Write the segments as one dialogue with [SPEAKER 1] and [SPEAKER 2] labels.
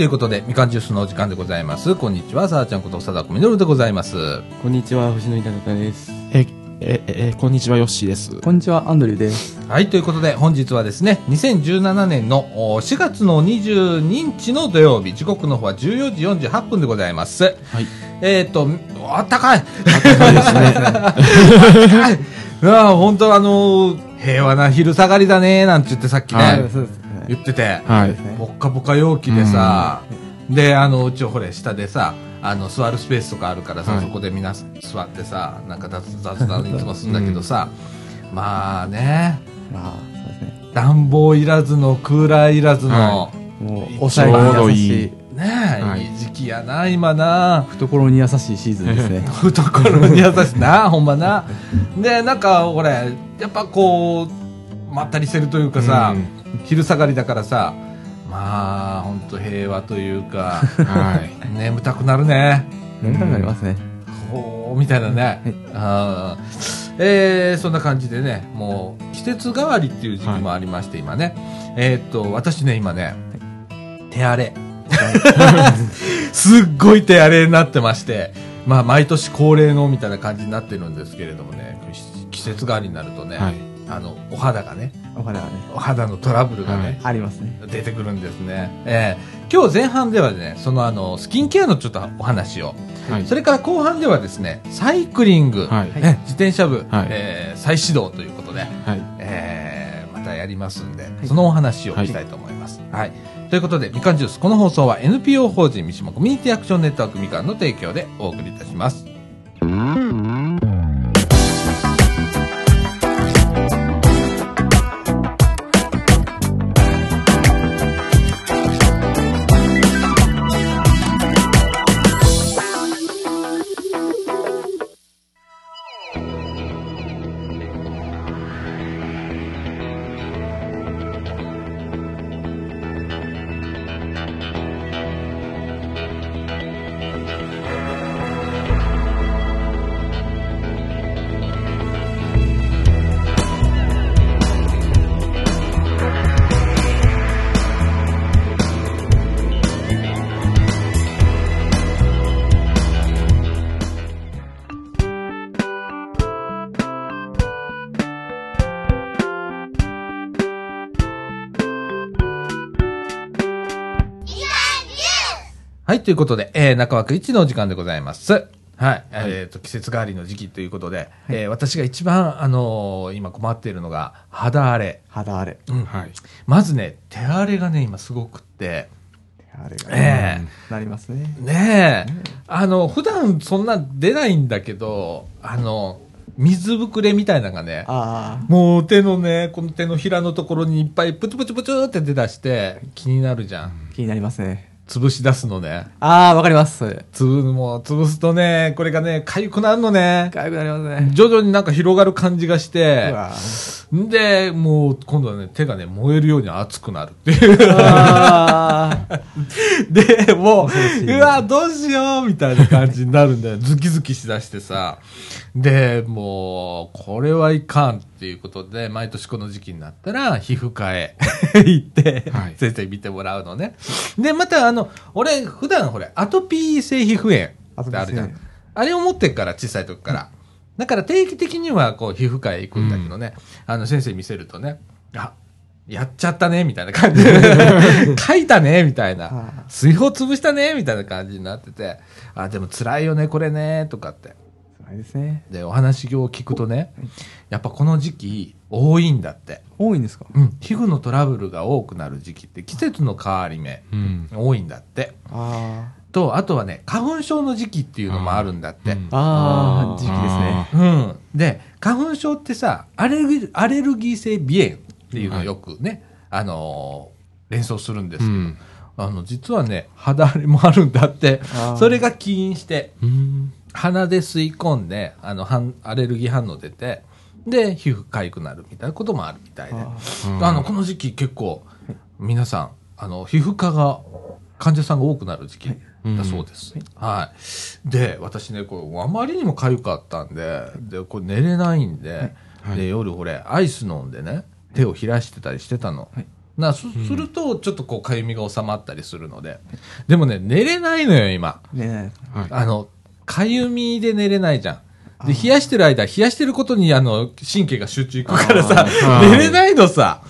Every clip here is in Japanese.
[SPEAKER 1] ということで、みかんジュースのお時間でございます。こんにちは、さあちゃんこと、貞子みのるでございます。
[SPEAKER 2] こんにちは、藤野稲方です。
[SPEAKER 3] え、え、え、こんにちは、ヨッシーです。
[SPEAKER 2] こんにちは、アンドリューです。
[SPEAKER 1] はい、ということで、本日はですね、2017年のお4月の22日の土曜日、時刻の方は14時48分でございます。
[SPEAKER 3] はい。
[SPEAKER 1] えっ、と、あったかい
[SPEAKER 3] そうですね。
[SPEAKER 1] はいうわ本当あのー平和な昼下がりだねなんて言ってさっきね、
[SPEAKER 3] はい
[SPEAKER 2] そうですね。
[SPEAKER 1] 言ってて、
[SPEAKER 3] はい。
[SPEAKER 1] ぽっかぽか陽気でさ、で、あの、うちほれ、下でさ、あの、座るスペースとかあるからさ、
[SPEAKER 3] はい。
[SPEAKER 1] そこでみんな座ってさ、なんか雑雑談いつもするんだけどさ、まあね、
[SPEAKER 2] まあ、そうですね。
[SPEAKER 1] 暖房いらずの、クーラーいらずの、
[SPEAKER 3] は
[SPEAKER 2] もう、抑えに優しい、
[SPEAKER 1] ねえ、
[SPEAKER 3] はい。
[SPEAKER 1] い、い時期やな、今な。
[SPEAKER 2] 懐に優しいシーズンですね。
[SPEAKER 1] 懐に優しい。な、ほんまな。で、なんか、これ、やっぱこう、まったりしてるというかさ、
[SPEAKER 3] うん
[SPEAKER 1] 昼下がりだからさ、まあ、ほんと平和というか、
[SPEAKER 3] はい。
[SPEAKER 1] 眠たくなるね。
[SPEAKER 2] 眠たくなりますね。
[SPEAKER 1] ほう、みたいなね。あーえー、そんな感じでね、もう、季節変わりっていう時期もありまして、今ね。えーっと、私ね、今ね、手荒れ。すっごい手荒れになってまして、まあ、毎年恒例のみたいな感じになってるんですけれどもね、季節変わりになるとね、
[SPEAKER 3] はい。
[SPEAKER 1] あの、お肌がね、
[SPEAKER 2] お肌がね、
[SPEAKER 1] お肌のトラブルがね、
[SPEAKER 2] ありますね。
[SPEAKER 1] 出てくるんですね。えー今日前半ではね、そのあの、スキンケアのちょっとお話を、
[SPEAKER 3] はい。
[SPEAKER 1] それから後半ではですね、サイクリング、
[SPEAKER 3] はい。
[SPEAKER 1] ね自転車部、
[SPEAKER 3] はい
[SPEAKER 1] えー再始動ということで、
[SPEAKER 3] はい。
[SPEAKER 1] えーまたやりますんで、そのお話を
[SPEAKER 3] はい
[SPEAKER 1] したいと思います。はい。ということで、みかんジュース、この放送は NPO 法人三島コミュニティアクションネットワークみかんの提供でお送りいたします。はい、ということで、えー、中枠一のお時間でございます。はい。えっ、と、季節変わりの時期ということで、えー私が一番、あのー今困っているのが、肌荒れ。
[SPEAKER 2] 肌荒れ。
[SPEAKER 1] うん
[SPEAKER 3] はい。
[SPEAKER 1] まずね、手荒れがね、今すごくって、
[SPEAKER 2] 手荒れが、
[SPEAKER 1] え
[SPEAKER 2] なりますね。
[SPEAKER 1] えねえ、あの、普段そんな出ないんだけど、あの、水ぶくれみたいなのがね、
[SPEAKER 2] あ
[SPEAKER 1] もう手のね、この手のひらのところにいっぱいプチプチプチって出だして気になるじゃん。
[SPEAKER 2] あ、気になりますね。
[SPEAKER 1] 潰し出すのね。
[SPEAKER 2] ああ、わかります、それ。
[SPEAKER 1] つぶ、もう潰すとね、これがね、痒くなるのね。
[SPEAKER 2] かゆくなりますね。
[SPEAKER 1] 徐々になんか広がる感じがし
[SPEAKER 2] う
[SPEAKER 1] て、
[SPEAKER 2] わ
[SPEAKER 1] んで、もう今度はね、手がね、燃えるように熱くなるっていう。
[SPEAKER 2] あ
[SPEAKER 1] で、もう、うわ、どうしようみたいな感じになるんだよ。ズキズキしだしてさ。で、もう、これはいかんっていうことで、毎年この時期になったら、皮膚科へ 行って、
[SPEAKER 3] はい
[SPEAKER 1] 先生見てもらうのね。で、またあの、俺、普段ほれ、アトピー性皮膚炎ってあるじゃん。あれを持ってっから、小さい時から。だから定期的には、こう、皮膚科へ行くんだけどね、あの、先生見せるとね、あ、やっちゃったね、みたいな感じで、書いたね、みたいな。
[SPEAKER 2] あ
[SPEAKER 1] 水泡潰したね、みたいな感じになってて、あ、でも辛いよね、これね、とかって。
[SPEAKER 2] 辛いですね。
[SPEAKER 1] で、お話を聞くとね、やっぱこの時期、多いんだって。
[SPEAKER 2] 多いんですか？
[SPEAKER 1] うん。皮膚のトラブルが多くなる時期って季節の変わり目、
[SPEAKER 3] うん。
[SPEAKER 1] 多いんだって。
[SPEAKER 2] あ
[SPEAKER 1] と、あとはね、花粉症の時期っていうのもあるんだって。
[SPEAKER 3] うん
[SPEAKER 2] あ、ああ、時期ですね。
[SPEAKER 1] うん。で、花粉症ってさ、アレルギー、アレルギー性鼻炎っていうのをよくね、あのー連想するんですけど、
[SPEAKER 3] うん
[SPEAKER 1] あの、実はね、肌荒れもあるんだってそれが起因して、
[SPEAKER 3] うん。
[SPEAKER 1] 鼻で吸い込んで、あの、反アレルギー反応出て、で、皮膚痒くなるみたいなこともあるみたいで。
[SPEAKER 2] あ
[SPEAKER 3] うん
[SPEAKER 1] あの、この時期結構、皆さん、あの、皮膚科が、患者さんが多くなる時期だそうです。はい。で、私ね、これ、あまりにも痒かったんで、で、これ寝れないんで、
[SPEAKER 3] はい
[SPEAKER 1] で、夜、これ、アイス飲んでね、手を冷やしてたりしてたの。
[SPEAKER 2] はい
[SPEAKER 1] なすすると、ちょっとこう、かゆみが収まったりするので。でもね、寝れないのよ、今。
[SPEAKER 2] ね
[SPEAKER 3] はい。
[SPEAKER 1] あの、かゆみで寝れないじゃん。で、冷やしてる間、冷やしてることに、あの、神経が集中いくからさ、寝れないのさ。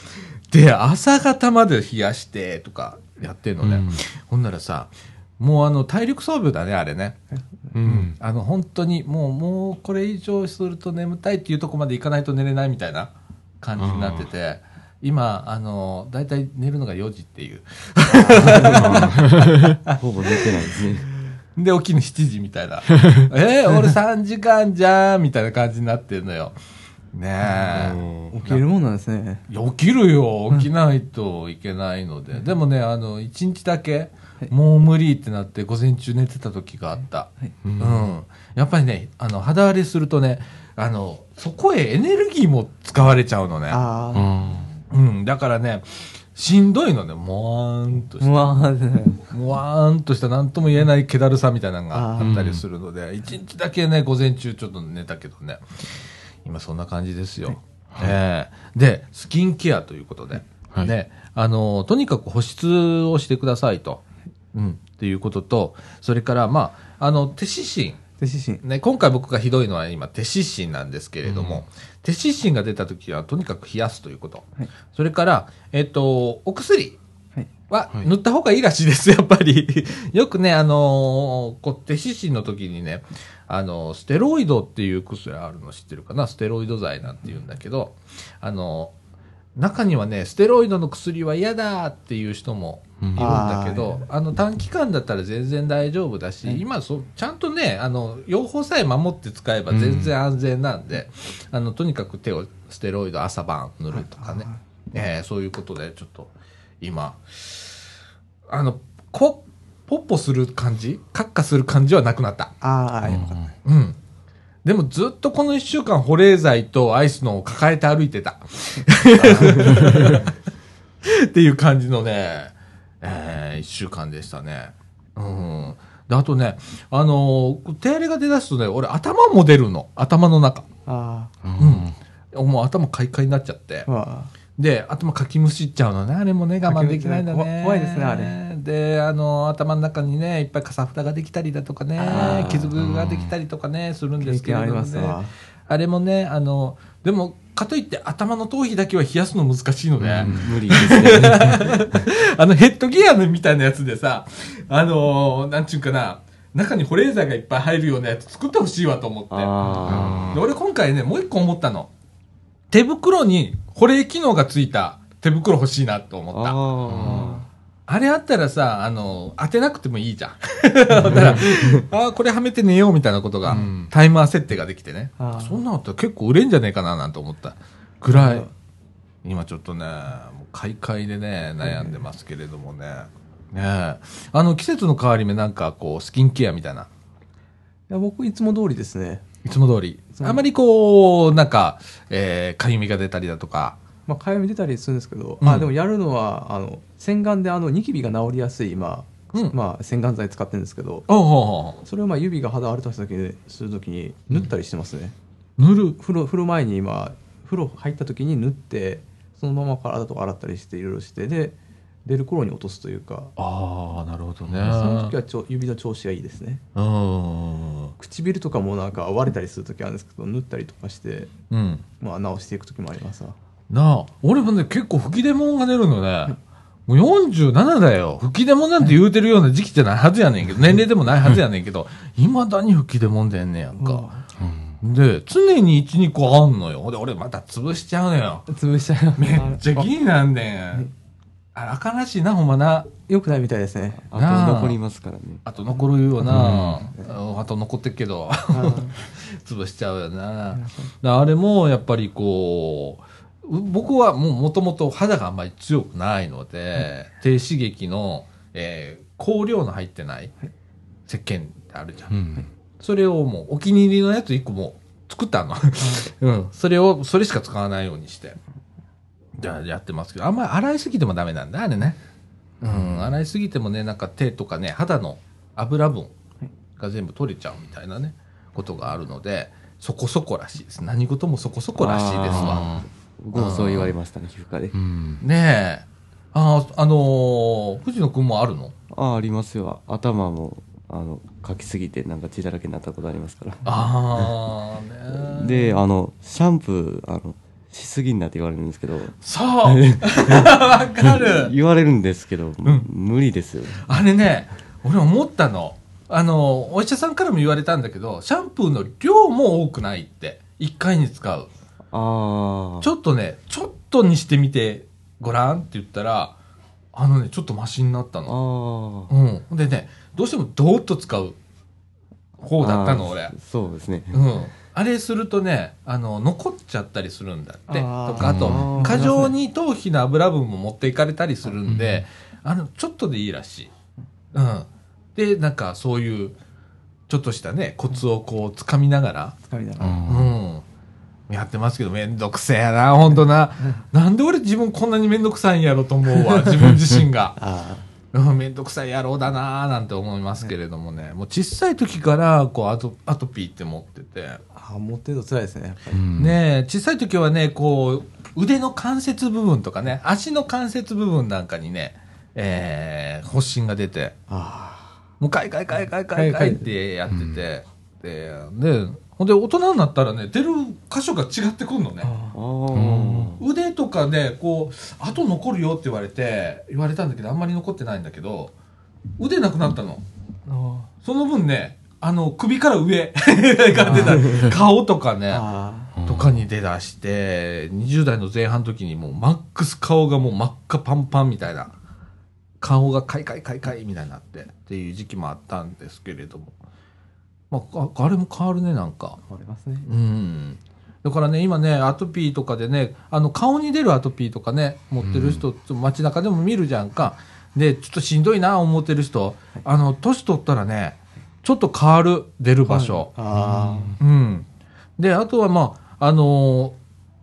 [SPEAKER 1] で、朝方まで冷やして、とか、やってんのね。
[SPEAKER 3] うん
[SPEAKER 1] ほんならさ、もうあの、体力装備だね、あれね。
[SPEAKER 3] うん。
[SPEAKER 1] あの、本当に、もう、もう、これ以上すると眠たいっていうとこまでいかないと寝れないみたいな感じになってて、今、あの、だいたい寝るのが4時っていう。
[SPEAKER 4] ほぼ寝てないですね。
[SPEAKER 1] で、起きるの7時みたいな。えー俺3時間じゃんみたいな感じになってるのよ。ねえ。
[SPEAKER 2] 起きるもんなんですね。
[SPEAKER 1] 起きるよ。起きないといけないので。でもね、あの、1日だけ、もう無理ってなって午前中寝てた時があった。うん。やっぱりね、あの、肌荒れするとね、あの、そこへエネルギーも使われちゃうのね。うん。だからね、しんどいのね、もわーんと
[SPEAKER 2] あ。
[SPEAKER 1] して。
[SPEAKER 2] うわーね
[SPEAKER 1] もわーんとした何とも言えない気だるさみたいなのがあったりするので、一日だけね、午前中ちょっと寝たけどね、今そんな感じですよ。ええで、スキンケアということで、
[SPEAKER 3] はい。
[SPEAKER 1] ね、あの、とにかく保湿をしてくださいと、うん、っていうことと、それから、まあ、あの、手指針、
[SPEAKER 2] で、自身。
[SPEAKER 1] ね、今回僕がひどいのは今手指針なんですけれども、手指針が出た時はとにかく冷やすということ。
[SPEAKER 2] はい
[SPEAKER 1] それから、えっ、と、お薬
[SPEAKER 2] は
[SPEAKER 1] 塗った方がいいらしいです、やっぱり。よくね、あのーこう手指針の時にね、あのステロイドっていう薬あるの知ってるかな？ステロイド剤なんて言うんだけど、あの中にはね、ステロイドの薬は嫌だっていう人もいるんだけど、あの短期間だったら全然大丈夫だし、今そ、ちゃんとね、あの、用法さえ守って使えば全然安全なんで、あの、とにかく手をステロイド朝晩塗るとかね、えーそういうことでちょっと今、あの、こ、ポッポする感じカッカする感じはなくなった。
[SPEAKER 2] ああ、よかった。
[SPEAKER 1] うん。でもずっとこの一週間保冷剤とアイスのを抱えて歩いてた。っていう感じのね、えー一週間でしたね。うん。で、あとね、あのー手荒れが出だすとね、俺頭も出るの。頭の中。
[SPEAKER 2] あ
[SPEAKER 3] あ。
[SPEAKER 1] もう頭カイカイになっちゃってで、頭かきむしっちゃうのね。あれもね、我慢できないんだね。
[SPEAKER 2] 怖いですねあれ。
[SPEAKER 1] で、あの、頭の中にね、いっぱいかさふたができたりだとかね傷ができたりとかね、するん
[SPEAKER 2] あ。
[SPEAKER 1] ですけれどもね。あれもね、あの、でも、かといって頭の頭皮だけは冷やすの難しいのね。
[SPEAKER 4] 無理ですね。
[SPEAKER 1] あのヘッドギアみたいなやつでさ、あのなんちゅうかな、中に保冷剤がいっぱい入るようなやつ作ってほしいわと思って。俺今回ね、もう一個思ったの。手袋に保冷機能がついた手袋欲しいなと
[SPEAKER 4] あ。
[SPEAKER 1] 思った。
[SPEAKER 4] あ
[SPEAKER 1] あれあったらさ、あの、当てなくてもいいじゃん。だから、ああ、これはめて寝ようみたいなことが、
[SPEAKER 3] うん
[SPEAKER 1] タイマー設定ができてね。そんなのあったら結構売れんじゃねえかななんて思ったぐらい、今ちょっとね、もう買い替えでね、悩んでますけれどもね。ねえ。あの、季節の変わり目なんか、こう、スキンケアみたいな。
[SPEAKER 2] いや、僕いつも通りですね。
[SPEAKER 1] いつも通り。あまりこう、なんか、えー、かゆみが出たりだとか。
[SPEAKER 2] まあ、かゆみ出たりするんですけど、
[SPEAKER 1] うん
[SPEAKER 2] あでもやるのは、あの、洗顔であの、ニキビが治りやすい、今、
[SPEAKER 1] うん
[SPEAKER 2] まあ、洗顔剤使ってるんですけど、それをまあ指が肌荒れた時にするときに塗ったりしてますね、
[SPEAKER 1] う塗る。
[SPEAKER 2] 風呂風呂前に今風呂入った時に塗ってそのまま体とか洗ったりしていろいろしてで出る頃に落とすというか、
[SPEAKER 1] ああ、なるほどね。
[SPEAKER 2] その時はちょ指の調子がいいですね
[SPEAKER 1] うん。
[SPEAKER 2] 唇とかもなんか割れたりする時あるんですけど塗ったりとかして、
[SPEAKER 1] うん。
[SPEAKER 2] まあ、直していく時もありますわ
[SPEAKER 1] なあ、俺もね、結構吹き出物が出るのね。もう47だよ。吹き出物なんて言うてるような時期じゃないはずやねんけど、年齢でもないはずやねんけど、未だに吹き出物出んねやんか。で、常に1、2個あんのよ。で、俺また潰しちゃうのよ。
[SPEAKER 2] 潰しちゃいます
[SPEAKER 1] めっちゃ気になんねん。あ、あかんらしいな、ほんまな。
[SPEAKER 2] よくないみたいですね
[SPEAKER 4] あと残りますからね。
[SPEAKER 1] あと残るよな。あと残ってっけど。
[SPEAKER 2] あ
[SPEAKER 1] 潰しちゃうよな。だあれもやっぱりこう、う僕はもうもともと肌があんまり強くないので、低刺激の、えー香料の入ってない石鹸ってあるじゃん。
[SPEAKER 3] うん。
[SPEAKER 1] それをもうお気に入りのやつ一個もう作ったの。うん。それを、それしか使わないようにして。じゃあやってますけど、あんまり洗いすぎてもダメなんだ、あれね。うん。洗いすぎてもね、なんか手とかね、肌の油分が全部取れちゃうみたいなね、ことがあるので、そこそこらしいです。何事もそこそこらしいですわ。
[SPEAKER 4] 僕もそう言われましたね、皮膚科で
[SPEAKER 3] う。ん。
[SPEAKER 1] ねえ。ああ、あのー藤野くんもあるの？
[SPEAKER 4] ああ、ありますよ。頭も、あの、かきすぎてなんか血だらけになったことありますから。
[SPEAKER 1] ああ、ね
[SPEAKER 4] で、あの、シャンプー、あの、しすぎんなって言われるんですけど、
[SPEAKER 1] そう わかる
[SPEAKER 4] 言われるんですけど、無理ですよ。
[SPEAKER 1] あれね、俺思ったの。あの、お医者さんからも言われたんだけど、シャンプーの量も多くないって。一回に使う。
[SPEAKER 4] ああ。
[SPEAKER 1] ちょっとね、ちょっとにしてみてごらんって言ったら、あのね、ちょっとマシになったの。
[SPEAKER 4] あ
[SPEAKER 1] うん。でね、どうしてもドーッと使う方
[SPEAKER 4] あ。
[SPEAKER 1] だったの、俺。
[SPEAKER 4] そうですね。
[SPEAKER 1] うん。あれするとね、あの、残っちゃったりするんだって。とか、あと
[SPEAKER 4] う、ん
[SPEAKER 1] 過剰に頭皮の油分も持っていかれたりするんで、あの、ちょっとでいいらしい。うん。で、なんか、そういう、ちょっとしたね、コツをこう、掴みながら、
[SPEAKER 2] 使いながら。
[SPEAKER 1] うん。やってますけど、めんどくせえやな、ほん。とな。なんで俺自分こんなにめんどくさいんやろと思うわ、自分自身が。めんどくさい野郎だなーなんて思いますけれどもね、もう小さい時から、こう、アトアトピーって持ってて、
[SPEAKER 2] あ。持ってると辛いですね、やっぱり。
[SPEAKER 1] ねえ、小さい時はね、こう、腕の関節部分とかね、足の関節部分なんかにね、えー、発疹が出て、
[SPEAKER 2] あ
[SPEAKER 1] もうかいかいかいかいかいかいってやってて、で、で、ほんで大人になったらね、出る箇所が違ってくるのね。
[SPEAKER 2] あ。
[SPEAKER 4] ああ。
[SPEAKER 1] 腕とかね、こう、跡残るよって言われて、言われたんだけど、あんまり残ってないんだけど、腕なくなったの。
[SPEAKER 2] あ
[SPEAKER 1] その分ね、あの、首から上 が出た、顔とかね、
[SPEAKER 2] あ。
[SPEAKER 1] とかに出だして、20代の前半の時にもうマックス顔がもう真っ赤パンパンみたいな、顔がカイカイカイカイみたいになってっていう時期もあったんですけれども、まあ、ああれも変わるね、なんか。
[SPEAKER 2] ありますね。
[SPEAKER 1] うん。だからね、今ね、アトピーとかでね、あの、顔に出るアトピーとかね、持ってる人、街中でも見るじゃんか。で、ちょっとしんどいな、思ってる人、あの、年取ったらね、ちょっと変わる、出る場所。
[SPEAKER 2] あ
[SPEAKER 1] うん。で、あとはまあ、あのー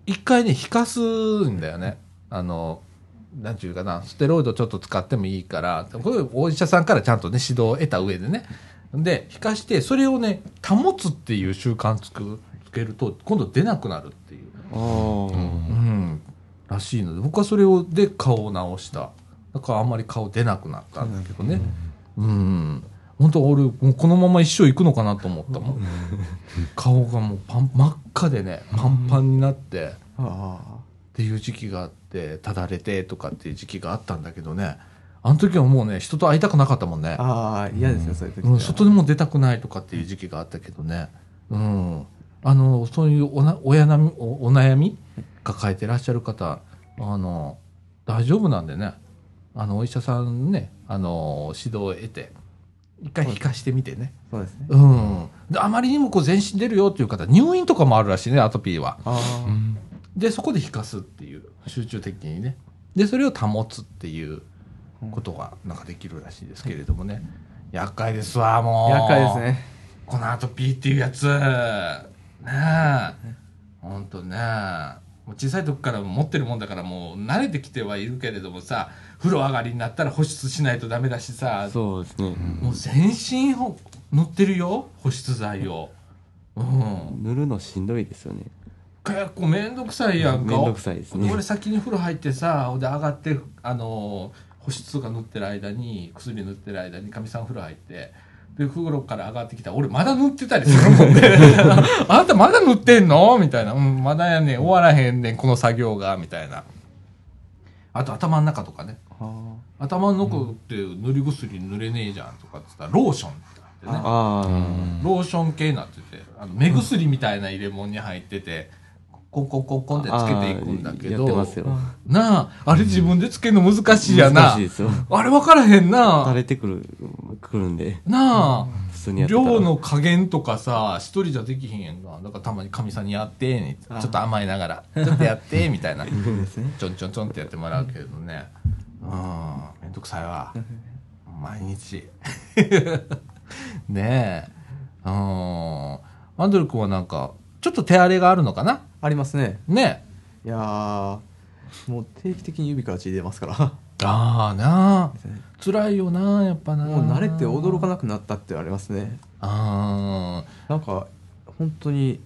[SPEAKER 1] 一回ね、引かすんだよね。あのーなんていうかな、ステロイドちょっと使ってもいいから、これお医者さんからちゃんとね、指導を得た上でね。で、引かして、それをね、保つっていう習慣つくつけると、今度出なくなるっていう。
[SPEAKER 4] ああ。
[SPEAKER 1] うん。らしいので、僕はそれを、で、顔を直した。だからあんまり顔出なくなったんだけどね。うん。本当俺、もうこのまま一生行くのかなと思ったもん。顔がもうパン、真っ赤でね、パンパンになって、っていう時期があって、ただれてとかっていう時期があったんだけどね。あの時はもうね、人と会いたくなかったもんね
[SPEAKER 2] あ。。ああ、嫌ですよ、そういう時
[SPEAKER 1] うん、
[SPEAKER 2] は。
[SPEAKER 1] 外にも出たくないとかっていう時期があったけどね。うん。あの、そういうおな、親なみ、おお悩み抱えてらっしゃる方、あの、大丈夫なんでね。あの、お医者さんね、あの、指導を得て、一回引かしてみてね。
[SPEAKER 2] そうですね。
[SPEAKER 1] うん。であまりにもこう全身出るよっていう方、入院とかもあるらしいね、アトピーは。
[SPEAKER 2] あ
[SPEAKER 1] で、そこで引かすっていう、集中的にね。で、それを保つっていうことが、なんかできるらしいですけれどもね。厄介ですわ、も
[SPEAKER 2] あ。
[SPEAKER 1] う。
[SPEAKER 2] 厄介ですね。
[SPEAKER 1] このアトピーっていうやつ。ねえ。ほんとね。もう小さい時から持ってるもんだからもう慣れてきてはいるけれどもさ、風呂上がりになったら保湿しないとダメだしさ、
[SPEAKER 4] そうですね。
[SPEAKER 1] もう全身を塗ってるよ、保湿剤を。うん。
[SPEAKER 4] 塗るのしんどいですよね。
[SPEAKER 1] 結構めんどくさいやんか。
[SPEAKER 4] めんどくさいですね
[SPEAKER 1] 俺先に風呂入ってさ、で上がって、あのー保湿とか塗ってる間に、薬塗ってる間にかみさん風呂入って、で、風呂から上がってきたら俺まだ塗ってたりするもんね。あんたまだ塗ってんの？みたいな。うん、まだやねん。終わらへんねん、この作業が。みたいな。あと頭の中とかね。
[SPEAKER 2] あ
[SPEAKER 1] 頭の中って塗り薬塗れねえじゃんとかって言ったら、ローションってあってね。
[SPEAKER 4] あ
[SPEAKER 1] ローション系になってて、あの目薬みたいな入れ物に入ってて、コンコンコンコンって
[SPEAKER 4] あ。
[SPEAKER 1] つけていくんだけど。なあ、あれ自分でつけるの難しいやな。
[SPEAKER 4] 難しいですよ。
[SPEAKER 1] あれ分からへんな
[SPEAKER 4] 垂。れてくる、くるんで、
[SPEAKER 1] なあ、
[SPEAKER 4] 普通にやってたら。
[SPEAKER 1] 量の加減とかさ、一人じゃできへんやんか。だからたまに神さんにやって、ね、ちょっと甘えながら、ちょっとやって、みたいな。ちょんちょんちょんってやってもらうけどね。うん、めんどくさいわ。毎日。ねえ。うん。アンドル君はなんか、ちょっと手荒れがあるのかな？
[SPEAKER 2] ありますね。
[SPEAKER 1] ね
[SPEAKER 2] いやー、もう定期的に指から血出ますから。
[SPEAKER 1] ああなあ。辛いよな、やっぱな。
[SPEAKER 2] もう慣れて驚かなくなったってありますね。
[SPEAKER 1] あ
[SPEAKER 2] なんか、本当に、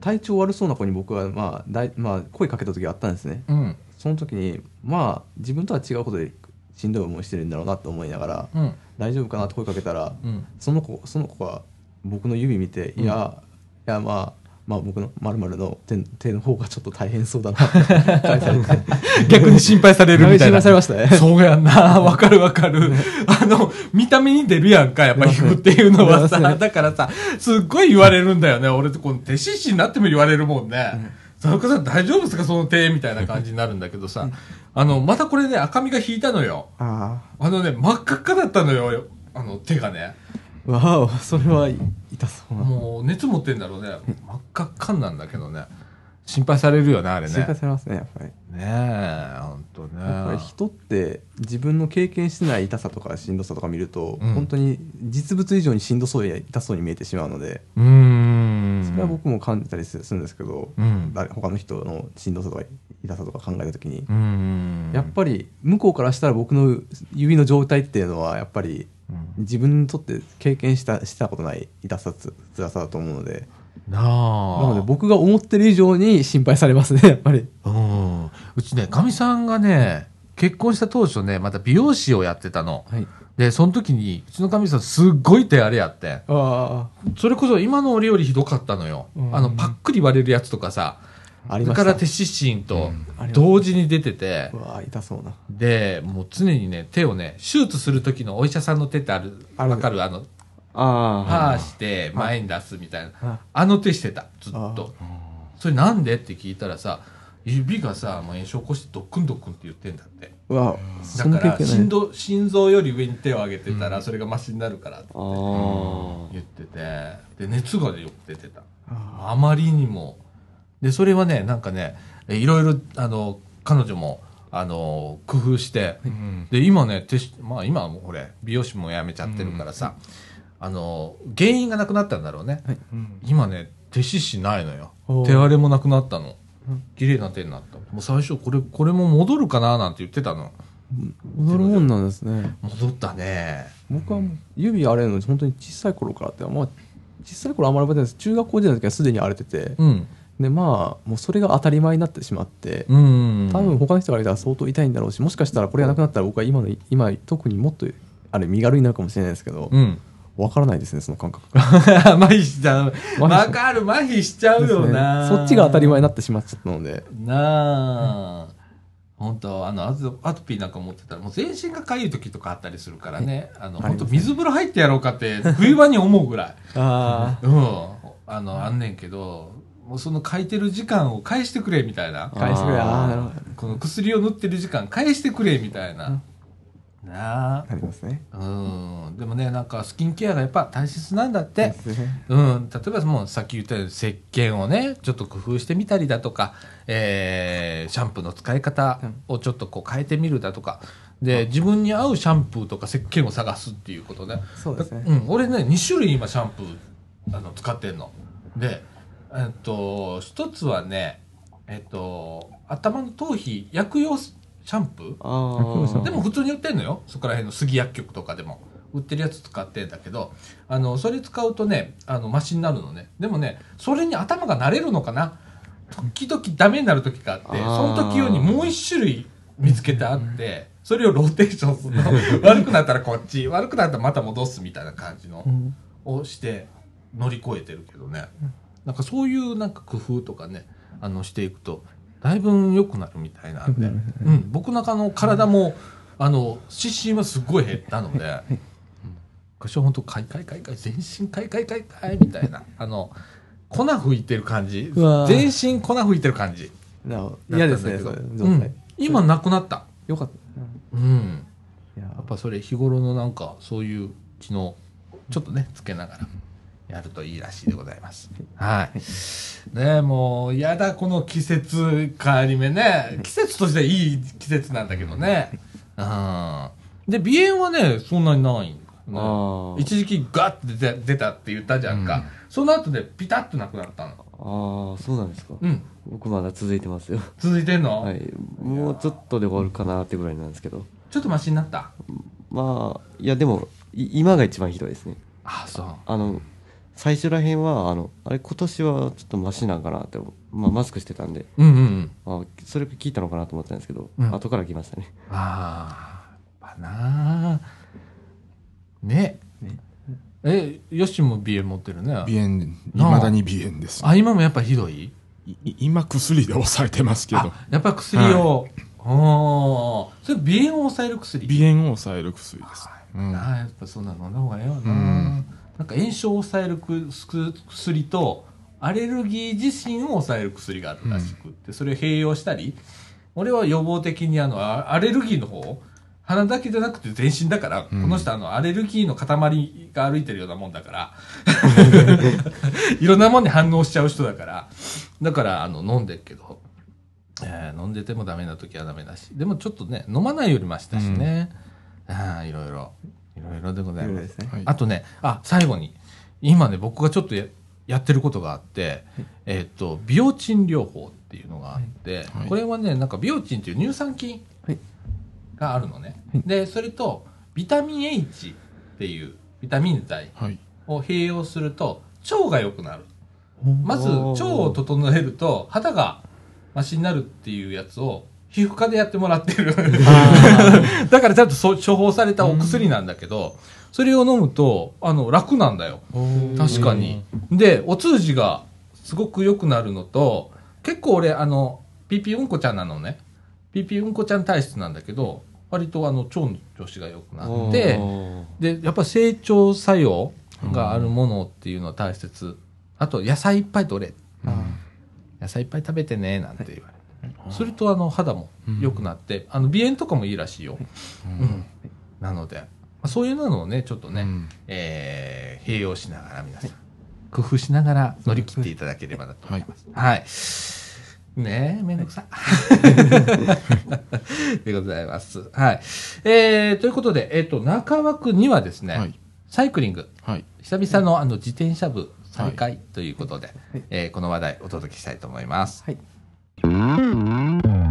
[SPEAKER 2] 体調悪そうな子に僕は、まあ、だいまあ、声かけた時があったんですね。
[SPEAKER 1] あ。うん。
[SPEAKER 2] その時にまあ自分とは違うことでしんどい思いしてるんだろうなと思いながら、
[SPEAKER 1] うん
[SPEAKER 2] 大丈夫かなって声かけたら、
[SPEAKER 1] うん
[SPEAKER 2] その子その子が僕の指見て、いやいやまあまあ僕のまるの手手の方がちょっと大変そうだな
[SPEAKER 1] 逆に心配されるみたいな。
[SPEAKER 2] 心配されましたね
[SPEAKER 1] そうやんな。わかるわかる。あの、見た目に出るやんか、やっぱ皮膚っていうのはさ。だからさ、すっごい言われるんだよね。俺とこの手獅子になっても言われるもんね。その子さん大丈夫ですか？その手みたいな感じになるんだけどさ。あの、またこれね、赤みが引いたのよ。
[SPEAKER 2] あ
[SPEAKER 1] あのね、真っ赤っかだったのよ。あの、手がね。
[SPEAKER 2] あわおそれは痛そうな
[SPEAKER 1] もう、熱持ってんだろうね。真っ赤っかんなんだけどね。心配されるよね、あれね。
[SPEAKER 2] 心配されますねやっぱり
[SPEAKER 1] ねえ、ほんとね。
[SPEAKER 2] やっぱり人って自分の経験してない痛さとかしんどさとか見ると、
[SPEAKER 1] うん
[SPEAKER 2] 本当に実物以上にしんどそうや痛そうに見えてしまうので
[SPEAKER 1] うーん。
[SPEAKER 2] それは僕も感じたりするんですけど、
[SPEAKER 1] うん
[SPEAKER 2] 誰他の人のしんどさとか痛さとか考えた時に、
[SPEAKER 1] うーん。
[SPEAKER 2] やっぱり向こうからしたら僕の指の状態っていうのはやっぱり
[SPEAKER 1] うん
[SPEAKER 2] 自分にとって経験したしたことない痛さつ辛さだと思うので
[SPEAKER 1] な
[SPEAKER 2] ので僕が思ってる以上に心配されますね やっぱり
[SPEAKER 1] うん。うちね、かみさんがね、結婚した当初ね、また美容師をやってたの。
[SPEAKER 2] はい
[SPEAKER 1] で、その時に、うちのかみさんすっごい手荒れやって。
[SPEAKER 2] あ
[SPEAKER 1] それこそ今の俺よりひどかったのよ。
[SPEAKER 2] うん
[SPEAKER 1] あの、パックリ割れるやつとかさ。
[SPEAKER 2] あありました。
[SPEAKER 1] だから手湿疹と同時に出てて
[SPEAKER 2] う、わ痛そうな。
[SPEAKER 1] で、もう常にね、手をね、手術する時のお医者さんの手ってある、わかる？あの、
[SPEAKER 4] あ
[SPEAKER 1] パーして前に出すみたいな。
[SPEAKER 2] あ
[SPEAKER 1] あの手してた、ずっ
[SPEAKER 2] あ
[SPEAKER 1] と。それなんで？って聞いたらさ、指がさ、もう炎症起こしてドックンドックンって言ってんだって。
[SPEAKER 2] うわ
[SPEAKER 1] だから心臓、心臓より上に手を上げてたら、それがマシになるからって
[SPEAKER 4] ああ
[SPEAKER 1] 言ってて、で、熱がよく出てた。
[SPEAKER 2] あ
[SPEAKER 1] あまりにも。で、それはね、なんかね、えいろいろ、あの、彼女も、あの、工夫して、で、今ね、手しまあ今はもうこれ、美容師も辞めちゃってるからさ、あの、原因がなくなったんだろうね。
[SPEAKER 2] はい
[SPEAKER 1] 今ね、手獅子ないのよ手荒れもなくなったの
[SPEAKER 2] うん。
[SPEAKER 1] 綺麗な手になった。もう最初、これ、これも戻るかななんて言ってたの。
[SPEAKER 2] 踊るもんなんですね
[SPEAKER 1] 戻ったね。
[SPEAKER 2] 僕は指荒れるの本当に小さい頃からってまあ小さい頃あんまり覚えてないです中学校時代の時はすでに荒れてて、
[SPEAKER 1] うん。
[SPEAKER 2] でまあもうそれが当たり前になってしまって、
[SPEAKER 1] うん。
[SPEAKER 2] 多分他の人から見たら相当痛いんだろうしもしかしたらこれがなくなったら僕は今の今特にもっとあれ身軽になるかもしれないですけど、
[SPEAKER 1] うん。
[SPEAKER 2] わからないですねその感覚。が
[SPEAKER 1] 麻痺しちゃう。
[SPEAKER 2] 痺
[SPEAKER 1] わかる、麻痺しちゃうよな。
[SPEAKER 2] そっちが当たり前になってしまっちゃったので。
[SPEAKER 1] なあ。本当あのアトアトピーなんか持ってたらもう全身がかゆい時とかあったりするからね、あの本当水風呂入ってやろうかって冬場に思うぐらい。
[SPEAKER 2] あ
[SPEAKER 1] うん。あのあんねんけどもうその書いてる時間を返してくれみたいな。
[SPEAKER 2] 返してくれ。ああなるほど
[SPEAKER 1] この薬を塗ってる時間返してくれみたいな、なあ。
[SPEAKER 2] なりますね。
[SPEAKER 1] うん。でもねなんかスキンケアがやっぱ大切なんだって。うん、例えばもうさっき言ったように石鹸をねちょっと工夫してみたりだとか、えーシャンプーの使い方をちょっとこう変えてみるだとか。で自分に合うシャンプーとか石鹸を探すっていうことね。
[SPEAKER 2] そうですね。
[SPEAKER 1] うん、俺ね2種類今シャンプーあの使ってんの。でえっと一つはねえっと頭の頭皮薬用シャンプー？でも普通に売ってんのよ。そこら辺の杉薬局とかでも。売ってるやつ使ってんだけどあのそれ使うとねあのマシになるのね。でもねそれに頭が慣れるのかな？時々ダメになる時があってその時用にもう一種類見つけてあってそれをローテーションするの。悪くなったらこっち悪くなったらまた戻すみたいな感じの
[SPEAKER 2] うん。
[SPEAKER 1] をして乗り越えてるけどねなんかそういうなんか工夫とかねあのしていくとだいぶ良くなるみたいなんで、うん、僕の中の体もあの湿疹はすごい減ったので。昔は本当かいかいかいかい全身かいかいかいかいみたいなあの粉吹いてる感じ。全身粉吹いてる感じ。
[SPEAKER 2] 嫌ですねそれ
[SPEAKER 1] うん、今なくなった。
[SPEAKER 2] よかった。
[SPEAKER 1] うん。
[SPEAKER 2] いや
[SPEAKER 1] やっぱそれ日頃のなんかそういう機能ちょっとねつけながらやるといいらしいでございます。はい。ねもうやだこの季節変わり目ね。季節としてはいい季節なんだけどね。うん。で鼻炎はねそんなにないんだね。一時期ガッて出た出たって言ったじゃんか、その後でピタッとなくなったの。
[SPEAKER 4] ああそうなんですか。
[SPEAKER 1] うん。
[SPEAKER 4] 僕まだ続いてますよ。
[SPEAKER 1] 続いてんの、
[SPEAKER 4] はい。もうちょっとで終わるかなってぐらいなんですけど。
[SPEAKER 1] ちょっとマシになった？
[SPEAKER 4] まあいやでもい今が一番ひどいですね。
[SPEAKER 1] あそう。
[SPEAKER 4] あの最初らへんはあのあれ今年はちょっとマシなんかなって、まあ、マスクしてたんで
[SPEAKER 1] うんうんうん。
[SPEAKER 4] あそれ聞いたのかなと思ったんですけど、
[SPEAKER 1] うん。
[SPEAKER 4] 後から来ましたね。
[SPEAKER 1] ああ、やっぱなあね。え、よしも鼻炎持ってるね。
[SPEAKER 3] 鼻炎いまだに鼻炎です。
[SPEAKER 1] あ、今もやっぱひどい？
[SPEAKER 3] い今薬で抑えてますけど。
[SPEAKER 1] あ、やっぱ薬を。ああ、それ鼻炎を抑える薬？
[SPEAKER 3] 鼻炎を抑える薬です、うん
[SPEAKER 1] ああやっぱそんなの飲んだ方がええわな、
[SPEAKER 3] うん
[SPEAKER 1] なんか炎症を抑える薬とアレルギー自身を抑える薬があるらしくって、それを併用したり俺は予防的にあのあアレルギーの方鼻だけじゃなくて全身だから、
[SPEAKER 3] うん。
[SPEAKER 1] この人あのアレルギーの塊が歩いてるようなもんだから いろんなもんに反応しちゃう人だからだからあの飲んでるけど、えー飲んでてもダメな時はダメだしでもちょっとね飲まないよりましたしね、ああいろいろいろいろでございます。
[SPEAKER 2] ですね。
[SPEAKER 3] はい。
[SPEAKER 1] あとね、あ、最後に、今ね、僕がちょっとややってることがあって、えっ、と、ビオチン療法っていうのがあって、
[SPEAKER 3] はい。
[SPEAKER 1] これはね、なんかビオチンっていう乳酸菌
[SPEAKER 2] はい。
[SPEAKER 1] があるのね。
[SPEAKER 2] はい。
[SPEAKER 1] で、それと、ビタミン H っていうビタミン剤
[SPEAKER 3] はい。
[SPEAKER 1] を併用すると、腸が良くなる。まず、腸を整えると、肌がマシになるっていうやつを、皮膚科でやってもらってる。だからちゃんとそ処方されたお薬なんだけど、それを飲むと、あの、楽なんだよ。確かに。で、お通じがすごく良くなるのと、結構俺、あの、ピピうんこちゃんなのね。ピピうんこちゃん体質なんだけど、割とあの、腸の調子が良くなって、
[SPEAKER 4] お
[SPEAKER 1] で、やっぱ成長作用があるものっていうのは大切。あと、野菜いっぱい取れ。野菜いっぱい食べてね、なんて言われて。すると、あの、肌も良くなって、あの、鼻炎とかもいいらしいよ。うん。なので、まあそういうのをね、ちょっとね、
[SPEAKER 3] うん
[SPEAKER 1] えー併用しながら皆さん、工夫しながら乗り切っていただければなと思います。はい。ねえ、めんどくさ。でございます。はい。えー、ということで、えっ、と、中枠にはですね、
[SPEAKER 3] はい
[SPEAKER 1] サイクリング、
[SPEAKER 3] はい
[SPEAKER 1] 久々のあの自転車部再開ということで、えーこの話題お届けしたいと思います。
[SPEAKER 2] はい。嗯。
[SPEAKER 1] 嗯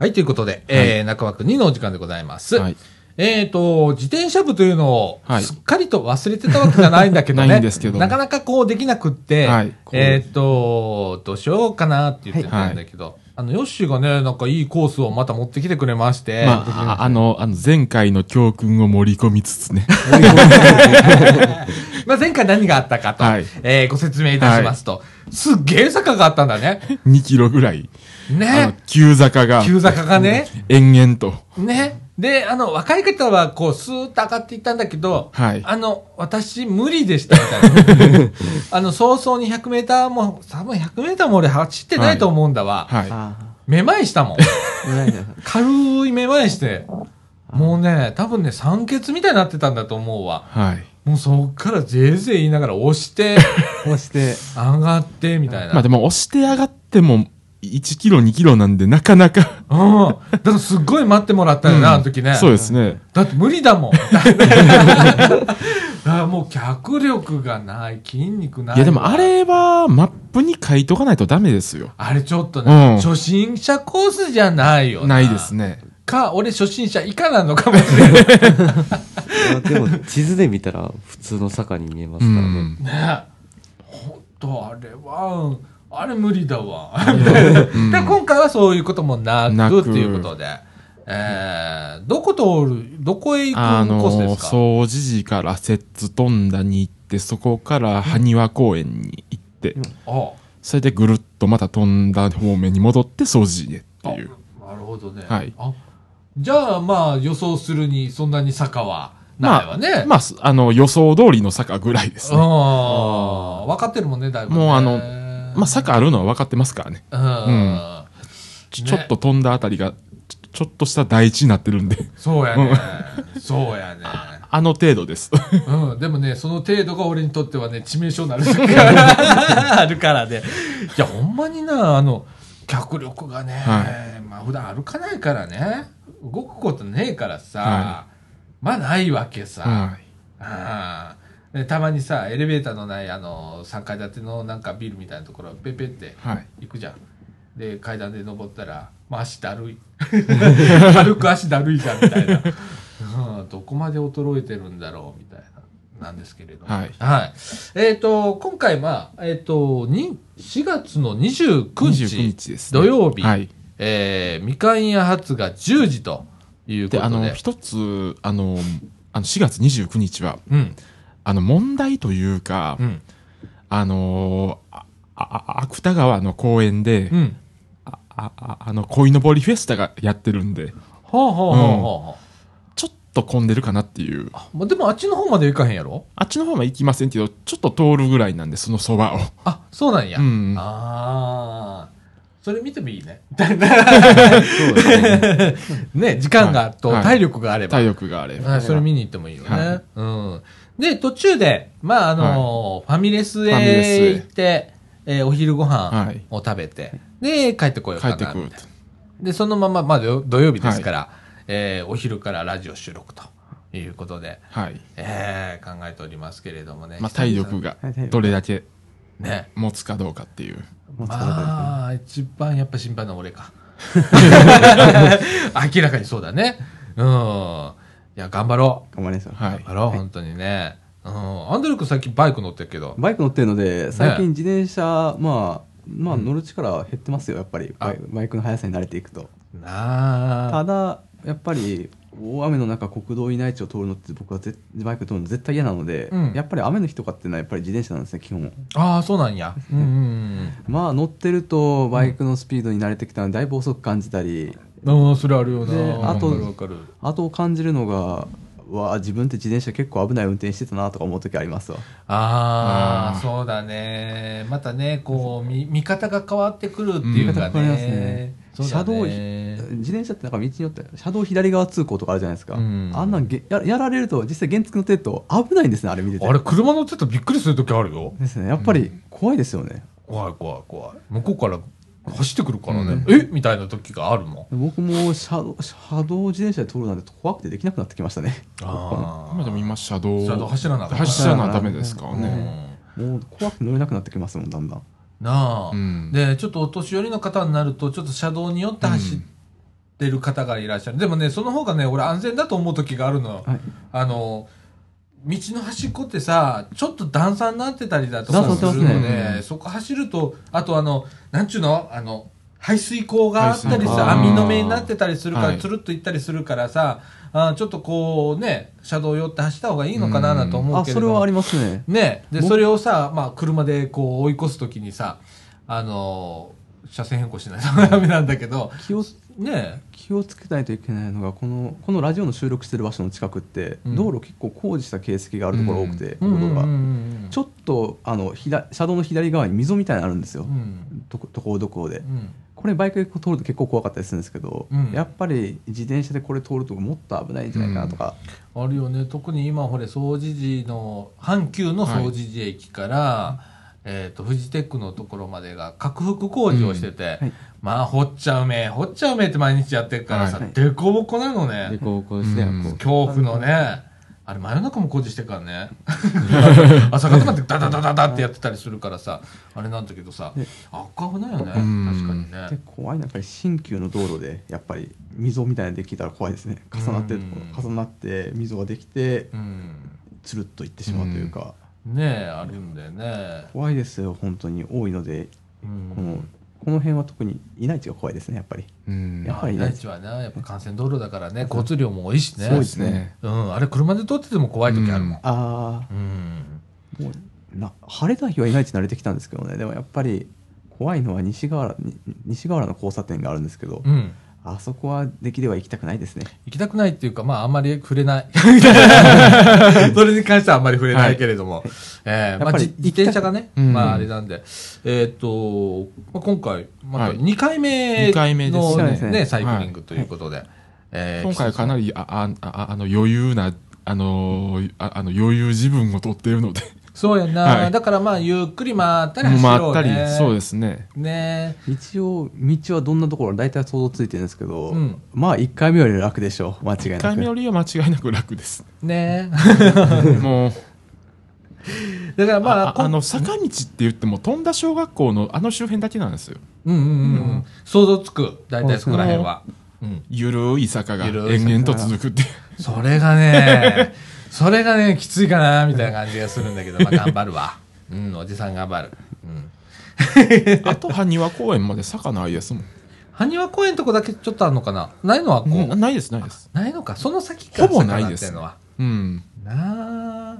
[SPEAKER 1] はい、ということで、えー中枠2のお時間でございます。
[SPEAKER 3] はい。
[SPEAKER 1] えっ、と、自転車部というのを、
[SPEAKER 3] はい。
[SPEAKER 1] すっかりと忘れてたわけじゃないんだけどね。
[SPEAKER 3] ないんですけど。
[SPEAKER 1] なかなかこうできなくって、
[SPEAKER 3] はい。
[SPEAKER 1] えっ、と、どうしようかなって言ってたんだけど、あの、ヨッシーがね、なんかいいコースをまた持ってきてくれまして、
[SPEAKER 3] まあ、ああの、あの、前回の教訓を盛り込みつつね。
[SPEAKER 1] まあ前回何があったかと、
[SPEAKER 3] はい。
[SPEAKER 1] えーご説明いたしますと、すっげえ坂があったんだね。
[SPEAKER 3] 2キロぐらい。
[SPEAKER 1] ね。、
[SPEAKER 3] 急坂が、
[SPEAKER 1] 急坂がね。
[SPEAKER 3] 延々と。
[SPEAKER 1] ね。で、あの、若い方は、こう、スーッと上がっていったんだけど、
[SPEAKER 3] はい
[SPEAKER 1] あの、私、無理でした、みたいな。あの、早々に100メーターも、多分100メーターも俺走ってないと思うんだわ。
[SPEAKER 3] は
[SPEAKER 2] あ
[SPEAKER 1] めまいしたもん。軽いめまいして。もうね、多分ね、酸欠みたいになってたんだと思うわ。
[SPEAKER 3] い。はい。
[SPEAKER 1] もうそっからぜいぜい言いながら押して、
[SPEAKER 2] こうして、
[SPEAKER 1] 上がって、みたいな。
[SPEAKER 3] まあでも押して上がっても、1キロ2キロなんでなかなか。
[SPEAKER 1] うん。だからすっごい待ってもらったよな、あの時ね。
[SPEAKER 3] そうですね。
[SPEAKER 1] だって無理だもん。だからもう脚力がない、筋肉ない。
[SPEAKER 3] いやでもあれは、マップに書いとかないとダメですよ。
[SPEAKER 1] あれちょっとね、
[SPEAKER 3] うん
[SPEAKER 1] 初心者コースじゃないよ
[SPEAKER 3] ないです。ね。
[SPEAKER 1] か、俺初心者以下なのかもしれない。
[SPEAKER 4] でも地図で見たら普通の坂に見えます
[SPEAKER 3] う
[SPEAKER 4] からね、
[SPEAKER 3] ん。
[SPEAKER 1] ねほんと、あれは、あれ無理だわ。で、今回はそういうこともな
[SPEAKER 3] なく
[SPEAKER 1] くっていうことで、えー、どこ通る、どこへ行く
[SPEAKER 3] あ
[SPEAKER 1] コースで
[SPEAKER 3] の、
[SPEAKER 1] すか？
[SPEAKER 3] 総持寺から摂津富田に行って、そこから埴輪公園に行って、
[SPEAKER 1] あ
[SPEAKER 3] それでぐるっとまた富田方面に戻って総持寺へっていう。
[SPEAKER 1] あなるほどね。
[SPEAKER 3] はい
[SPEAKER 1] あじゃあ、まあ、予想するに、そんなに坂はないわね。
[SPEAKER 3] まあ、すあの、予想通りの坂ぐらいですね。
[SPEAKER 1] ああ、分かってるもんね、だいぶ、ね。
[SPEAKER 3] もうあのまあ坂あるのは分かってますからね。
[SPEAKER 1] うん。ね
[SPEAKER 3] ちょっと飛んだあたりが、ちょっとした台地になってるんで、
[SPEAKER 1] そうやね。そうやね。
[SPEAKER 3] あの程度です。
[SPEAKER 1] うん。でもね、その程度が俺にとってはね、致命傷になる時が あるからね。いや、ほんまにな、あの、脚力がね、
[SPEAKER 3] は
[SPEAKER 1] まあ普段歩かないからね、動くことねえからさ、
[SPEAKER 3] は
[SPEAKER 1] まあないわけさ。
[SPEAKER 3] はい。
[SPEAKER 1] ああでたまにさエレベーターのないあの3階建てのなんかビルみたいなところペッペって
[SPEAKER 3] はい。
[SPEAKER 1] 行くじゃん。で階段で登ったら、まあ、足だるい。歩く足だるいじゃんみたいな、うん、どこまで衰えてるんだろうみたいななんですけれども。
[SPEAKER 3] はい。
[SPEAKER 1] えっ、と今回まあえっ、とに4月の29日
[SPEAKER 3] 29日です、ね。
[SPEAKER 1] 土曜日、
[SPEAKER 3] はい。
[SPEAKER 1] えーみかん屋発が10時というこ
[SPEAKER 3] で、あ
[SPEAKER 1] とで
[SPEAKER 3] の、一つ、あの、あの4月29日は、
[SPEAKER 1] うん
[SPEAKER 3] あの、問題というか、
[SPEAKER 1] うん
[SPEAKER 3] あのーあ、あ、芥川の公園で、
[SPEAKER 1] うん
[SPEAKER 3] あ、あ、ああの、鯉のぼりフェスタがやってるんで、
[SPEAKER 1] ほうほうほうほうほう
[SPEAKER 3] ちょっと混んでるかなっていう。
[SPEAKER 1] まあ、でもあっちの方まで行かへんやろ？
[SPEAKER 3] あっちの方は行きませんけど、ちょっと通るぐらいなんで、そのそばを。
[SPEAKER 1] あ、そうなんや。
[SPEAKER 3] うん
[SPEAKER 1] ああ。それ見てもいいね。
[SPEAKER 4] ね。
[SPEAKER 1] ね、時間がと
[SPEAKER 3] はい
[SPEAKER 1] 体力があれば。
[SPEAKER 3] 体力があれば。
[SPEAKER 1] はいそれ見に行ってもいいよね。
[SPEAKER 3] はい
[SPEAKER 1] うん。で、途中で、まあ、あのーファミレスへ
[SPEAKER 3] へ
[SPEAKER 1] 行って、えーお昼ご飯
[SPEAKER 3] はい
[SPEAKER 1] を食べて、で、帰ってこようかな。
[SPEAKER 3] 帰ってくる
[SPEAKER 1] みたいなで、そのまま、まあ、土土曜日ですから、えーお昼からラジオ収録ということで、
[SPEAKER 3] はい。
[SPEAKER 1] えー考えておりますけれどもね。
[SPEAKER 3] まあ、体力がどれだけ
[SPEAKER 1] ね。
[SPEAKER 3] 持つかどうかっていう。
[SPEAKER 1] まあ、一番やっぱ心配な俺か。明らかにそうだね。うん。いや、頑張ろ
[SPEAKER 2] 頑張りますよ。
[SPEAKER 1] う。
[SPEAKER 3] はい
[SPEAKER 1] 頑。張ろう、本当にね。うん。アンドル君最近バイク乗ってるけど。
[SPEAKER 2] バイク乗ってるので、最近自転車、まあ、まあ乗る力は減ってますよ、やっぱり。バイバイクの速さに慣れていくと。
[SPEAKER 1] なあ。
[SPEAKER 2] ただ、やっぱり、大雨の中、国道以内地を通るのって僕はぜバイク通るの絶対嫌なので、
[SPEAKER 1] うん
[SPEAKER 2] やっぱり雨の日とかっていうのはやっぱり自転車なんですね、基本。
[SPEAKER 1] ああ、そうなんや。うんうん
[SPEAKER 2] まあ乗ってるとバイクのスピードに慣れてきたのでだいぶ遅く感じたり、
[SPEAKER 1] うん。うん、それあるよな。
[SPEAKER 2] であと
[SPEAKER 1] わかるわかる。
[SPEAKER 2] あと感じるのが、わあ自分って自転車結構危ない運転してたなとか思う時ありますわ。
[SPEAKER 1] ああ、そうだね。またね、こう、見、見方が変わってくるっていうかねうだ
[SPEAKER 2] 車道
[SPEAKER 1] ね。
[SPEAKER 2] 自転車ってなんか道によって車道左側通行とかあるじゃないですか、
[SPEAKER 1] うん
[SPEAKER 2] あんなんげややられると実際原付乗ってると危ないんですねあれ見てて
[SPEAKER 1] あれ、車乗ってたらびっくりするときあるよ。
[SPEAKER 2] ですねやっぱり怖いですよね、
[SPEAKER 1] 怖い怖い怖い。向こうから走ってくるからね。え？みたいな時があるもん。
[SPEAKER 2] 僕も車道車道自転車で通るなんて怖くてできなくなってきましたね
[SPEAKER 1] あ
[SPEAKER 3] 今でも今車道。
[SPEAKER 1] 車道走らな
[SPEAKER 3] 走らなダメですから
[SPEAKER 1] あ。
[SPEAKER 3] ね。
[SPEAKER 2] もう怖くて乗れなくなってきますもんだんだん
[SPEAKER 1] なあ、
[SPEAKER 3] うん
[SPEAKER 1] で、ちょっとお年寄りの方になると、ちょっと車道によって走ってる方がいらっしゃる。でもね、その方がね、俺安全だと思う時があるの。
[SPEAKER 2] はい
[SPEAKER 1] あの、道の端っこってさ、ちょっと段差になってたりだとか
[SPEAKER 2] 段
[SPEAKER 1] するので、
[SPEAKER 3] ね
[SPEAKER 1] そこ走ると、あとあの、なんちゅうの？あの、排水溝があったりさ、
[SPEAKER 2] 溝。
[SPEAKER 1] 網の目になってたりするから、
[SPEAKER 3] はい。
[SPEAKER 1] つるっと行ったりするからさ、あちょっとこうね、車道寄って走った方がいいのかななんて思う
[SPEAKER 2] あ
[SPEAKER 1] けれども。
[SPEAKER 2] それはありますね。
[SPEAKER 1] ね。で、
[SPEAKER 2] 僕
[SPEAKER 1] それをさ、まあ、車でこう追い越すときにさ、あのー車線変更しないとダメなんだけど、
[SPEAKER 2] 気を
[SPEAKER 1] ね
[SPEAKER 2] 気をつけないといけないのがこのこのラジオの収録してる場所の近くって、
[SPEAKER 1] うん。
[SPEAKER 2] 道路結構工事した形跡があるところ多くて、
[SPEAKER 1] うん。
[SPEAKER 2] 国道が、
[SPEAKER 1] うんうんうん
[SPEAKER 2] ちょっとあの左車道の左側に溝みたいなのあるんですよ、
[SPEAKER 1] うん。
[SPEAKER 2] とこところどころで、
[SPEAKER 1] うん。
[SPEAKER 2] これバイクで通ると結構怖かったりするんですけど、
[SPEAKER 1] うん。
[SPEAKER 2] やっぱり自転車でこれ通るともっと危ないんじゃないかなとか、
[SPEAKER 1] あるよね。特に今ほれ総除寺の阪急の総除寺駅から、えー、とフジテックのところまでが拡幅工事をしてて、
[SPEAKER 2] はい。
[SPEAKER 1] まあ掘っちゃうめ掘っちゃうめって毎日やってるからさ、
[SPEAKER 2] はい
[SPEAKER 1] でこぼこなの
[SPEAKER 4] で
[SPEAKER 1] ね
[SPEAKER 4] ですね、
[SPEAKER 3] うん。
[SPEAKER 1] 恐怖のね。あれ真夜中も工事してるからね。朝方までダダダダダってやってたりするからさあれなんだけどさ
[SPEAKER 2] で
[SPEAKER 1] あ危ないよね。確
[SPEAKER 3] うん。
[SPEAKER 1] かに
[SPEAKER 2] で
[SPEAKER 1] ね
[SPEAKER 2] 怖いのはやっぱり新旧の道路でやっぱり溝みたいなのできたら怖いですね。重なってるとこ
[SPEAKER 1] うん。
[SPEAKER 2] 重なって溝ができて
[SPEAKER 1] うん。
[SPEAKER 2] つるっといってしまうというか、
[SPEAKER 1] ねえあるんだよね。
[SPEAKER 2] 怖いですよ本当に。多いので。
[SPEAKER 1] うん。
[SPEAKER 2] このこの辺は特にいない地が怖いですねやっぱり。
[SPEAKER 3] うん。
[SPEAKER 2] やっぱりね。
[SPEAKER 1] 大地はねやっぱ幹線道路だからね交通量も多いしね。
[SPEAKER 2] そうですね。
[SPEAKER 1] うん。あれ車で通ってても怖い時あるもん。
[SPEAKER 2] あ
[SPEAKER 1] うん。
[SPEAKER 2] あもうな晴れた日はいない地慣れてきたんですけどね。でもやっぱり怖いのは西側西側原の交差点があるんですけど、
[SPEAKER 1] うん
[SPEAKER 2] あそこはできれば行きたくないですね
[SPEAKER 1] 行きたくないっていうか、まあ、あんまり触れない。それに関してはあんまり触れないけれども。えーまあ、自転車がね、
[SPEAKER 3] うん
[SPEAKER 1] まあ、あれなんで。えーっと、まあ、今回、また
[SPEAKER 3] はい
[SPEAKER 1] 2回目
[SPEAKER 3] 二回目です
[SPEAKER 2] ね
[SPEAKER 1] ね、サイクリングということで。えー
[SPEAKER 3] 今回かなりああああの余裕なあのーああの余裕自分を取っているので
[SPEAKER 1] そうやな、
[SPEAKER 3] はい。
[SPEAKER 1] だからまあ、ゆっくり回ったり走ろう、ね。
[SPEAKER 3] 回ったりそうですね。
[SPEAKER 1] ね。
[SPEAKER 2] 一応道はどんなところ大体想像ついてるんですけど、
[SPEAKER 1] うん。
[SPEAKER 2] まあ1回目より楽でしょう。間違い
[SPEAKER 3] 1
[SPEAKER 2] なく。
[SPEAKER 3] 回目よりは間違いなく楽です。
[SPEAKER 1] ね。
[SPEAKER 3] もう。
[SPEAKER 1] だからまあ、
[SPEAKER 3] ああの坂道って言っても富田小学校のあの周辺だけなんですよ。
[SPEAKER 1] うんうんうんうん。想像つく。大体そこら辺は。うん。
[SPEAKER 3] ゆるい坂が。延々と続くっていう。
[SPEAKER 1] それがね、それがね、きついかな、みたいな感じがするんだけど、まあ 頑張るわ。うん、おじさん頑張る。うん。
[SPEAKER 3] あと埴輪公園まで坂ないですもん
[SPEAKER 1] 埴輪公園とこだけちょっとあるのかな？ないのはこう、
[SPEAKER 3] うんないですないです
[SPEAKER 1] ないのか？その先か
[SPEAKER 3] ほぼないです
[SPEAKER 1] 坂ってのは。
[SPEAKER 3] うん
[SPEAKER 1] なあ。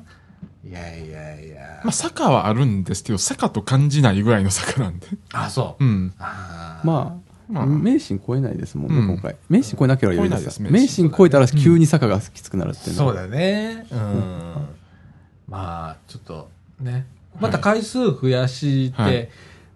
[SPEAKER 1] いやいやいや。
[SPEAKER 3] まあ坂はあるんですけど坂と感じないぐらいの坂なんで
[SPEAKER 1] あ、そう。
[SPEAKER 3] うん
[SPEAKER 1] あー
[SPEAKER 2] まあ、
[SPEAKER 3] まあ
[SPEAKER 2] 名神超えないですもんね、
[SPEAKER 3] うん。
[SPEAKER 2] 今回。名神超えなければ余
[SPEAKER 3] いですす
[SPEAKER 2] 名
[SPEAKER 3] 名
[SPEAKER 2] 神超えたら急に坂がきつくなるっていうのは。
[SPEAKER 1] そうだね。うん。まあ、ちょっと、ね。また回数増やして、
[SPEAKER 3] はい。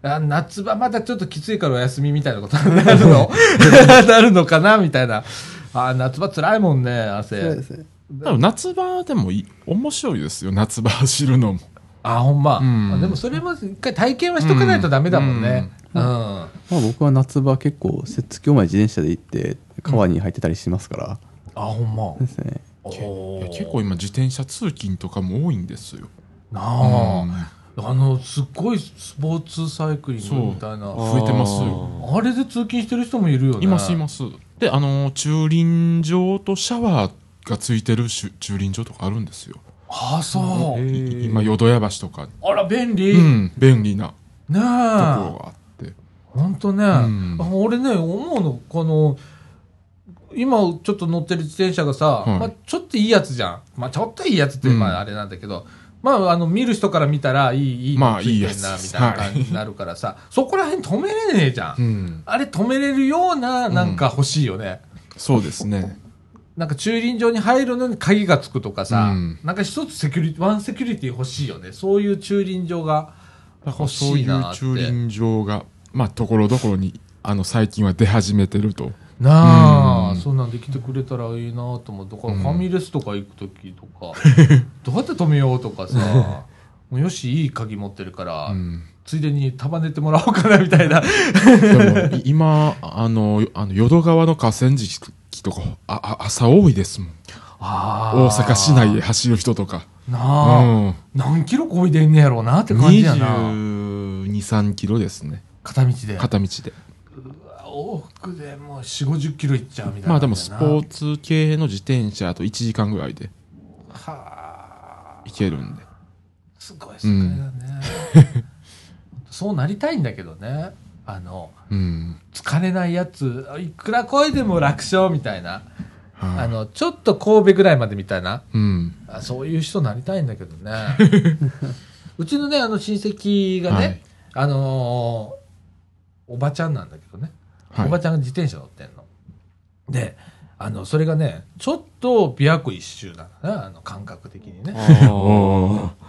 [SPEAKER 1] あ夏場またちょっときついからお休みみたいなことになるの？なるのかな？みたいな。あ夏場辛いもんね、汗。
[SPEAKER 2] そうですね。
[SPEAKER 3] 多分夏場でもいい面白いですよ。夏場走るのも
[SPEAKER 1] あ、ほんま。
[SPEAKER 3] うん。
[SPEAKER 1] あでもそれも一回体験はしとかないとダメだもんね。うん。
[SPEAKER 2] まあ、僕は夏場結構摂津峡まで自転車で行って川に入ってたりしますから、
[SPEAKER 1] あ、ほんま。
[SPEAKER 2] ですね。
[SPEAKER 3] 結構今自転車通勤とかも多いんですよ。
[SPEAKER 1] なあ、あの、すっごいスポーツサイクリングみたいな。
[SPEAKER 3] 増えてますよ。
[SPEAKER 1] あれで通勤してる人もいるよね。
[SPEAKER 3] いますいます。であの駐輪場とシャワーがついてるしゅ駐輪場とかあるんですよ
[SPEAKER 1] あ、そう。
[SPEAKER 3] い今淀屋橋とか。に
[SPEAKER 1] あら、便利。ね
[SPEAKER 3] うん便利な。
[SPEAKER 1] え。
[SPEAKER 3] ところがあって。
[SPEAKER 1] ほんとね、
[SPEAKER 3] ん。
[SPEAKER 1] あ俺ね、思うの、この、今ちょっと乗ってる自転車がさ、
[SPEAKER 3] はい。
[SPEAKER 1] まあ、ちょっといいやつじゃん。まあ、ちょっといいやつって、
[SPEAKER 3] うん。
[SPEAKER 1] まあ、あれなんだけど、まあ、あの、見る人から見たら、いい、いい
[SPEAKER 3] まあ
[SPEAKER 1] のついてんな、
[SPEAKER 3] いいやつです。
[SPEAKER 1] みたいな感じになるからさ、そこら辺止めれねえじゃん。
[SPEAKER 3] うん。
[SPEAKER 1] あれ止めれるような、なんか欲しいよね。
[SPEAKER 3] そうですね
[SPEAKER 1] なんか駐輪場に入るのに鍵がつくとかさ、
[SPEAKER 3] うん
[SPEAKER 1] なんか一つセキュリティ、ワンセキュリティ欲しいよね。そういう駐輪場が
[SPEAKER 3] だから
[SPEAKER 1] 欲
[SPEAKER 3] そうい
[SPEAKER 1] しいう。
[SPEAKER 3] 駐輪場がまあところどころにあの最近は出始めてると
[SPEAKER 1] なあ、
[SPEAKER 3] うん
[SPEAKER 1] そんなんできてくれたらいいなと思う。だから
[SPEAKER 3] うん
[SPEAKER 1] ファミレスとか行くときとか、どうやって止めようとかさ、もうよし、いい鍵持ってるから、
[SPEAKER 3] うん
[SPEAKER 1] ついでに束ねてもらおうかなみたいな。
[SPEAKER 3] でもい 今あのあの淀川の河川敷とかああ朝多いですもん。
[SPEAKER 1] あ
[SPEAKER 3] 大阪市内で走る人とか。
[SPEAKER 1] なあ、
[SPEAKER 3] うん。
[SPEAKER 1] 何キロこいでんねやろうなって感じやな。
[SPEAKER 3] 2 2 3キロですね。
[SPEAKER 1] 片道で。
[SPEAKER 3] 片道で。
[SPEAKER 1] 往復でもう4、50キロいっちゃうみたいな。
[SPEAKER 3] まあでもスポーツ系の自転車だと1時間ぐらいで。
[SPEAKER 1] はあ、
[SPEAKER 3] 行けるんで。す
[SPEAKER 1] ごい世界だね。そうなりたいんだけどね。あの、
[SPEAKER 3] うん
[SPEAKER 1] 疲れないやつ、いくら声でも楽勝みたいな。
[SPEAKER 3] はい
[SPEAKER 1] あの、ちょっと神戸ぐらいまでみたいな。
[SPEAKER 3] うん
[SPEAKER 1] あそういう人になりたいんだけどね。うちのね、あの親戚がね、
[SPEAKER 3] はい
[SPEAKER 1] あのーおばちゃんなんだけどね、
[SPEAKER 3] はい
[SPEAKER 1] おばちゃんが自転車乗ってんの。で、あの、それがね、ちょっと琵琶湖一周なのね、あの、感覚的にね。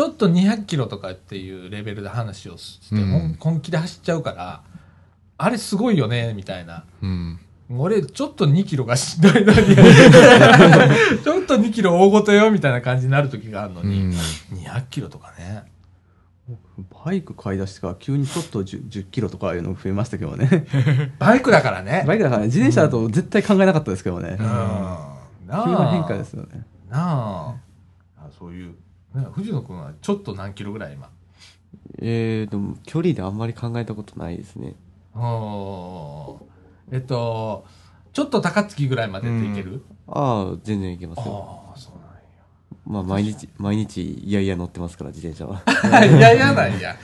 [SPEAKER 1] ちょっと200キロとかっていうレベルで話をして、
[SPEAKER 3] うん。
[SPEAKER 1] 本本気で走っちゃうから、あれすごいよね、みたいな。
[SPEAKER 3] うん。
[SPEAKER 1] 俺、ちょっと2キロがしんどいのに、ちょっと2キロ大ごとよ、みたいな感じになる時があるのに、
[SPEAKER 3] うん。
[SPEAKER 1] 200キロとかね。
[SPEAKER 2] バイク買い出してから急にちょっと 10, 10キロとかいうの増えましたけどね。
[SPEAKER 1] バイクだからね。
[SPEAKER 2] バイクだからね。自転車だと絶対考えなかったですけどね、
[SPEAKER 1] うん。な
[SPEAKER 2] 急な変化ですよね。
[SPEAKER 1] なあ。あそういう、ね、藤野くんはちょっと何キロぐらい今？
[SPEAKER 4] えー、でも距離であんまり考えたことないですね。
[SPEAKER 1] うんえっと、ちょっと高槻ぐらいまでっていける、
[SPEAKER 4] ああ、全然いけますよ。
[SPEAKER 1] ああ、そう
[SPEAKER 4] まあ毎日、毎日いやいや乗ってますから、自転車は。
[SPEAKER 1] なんや。いやいやなんや。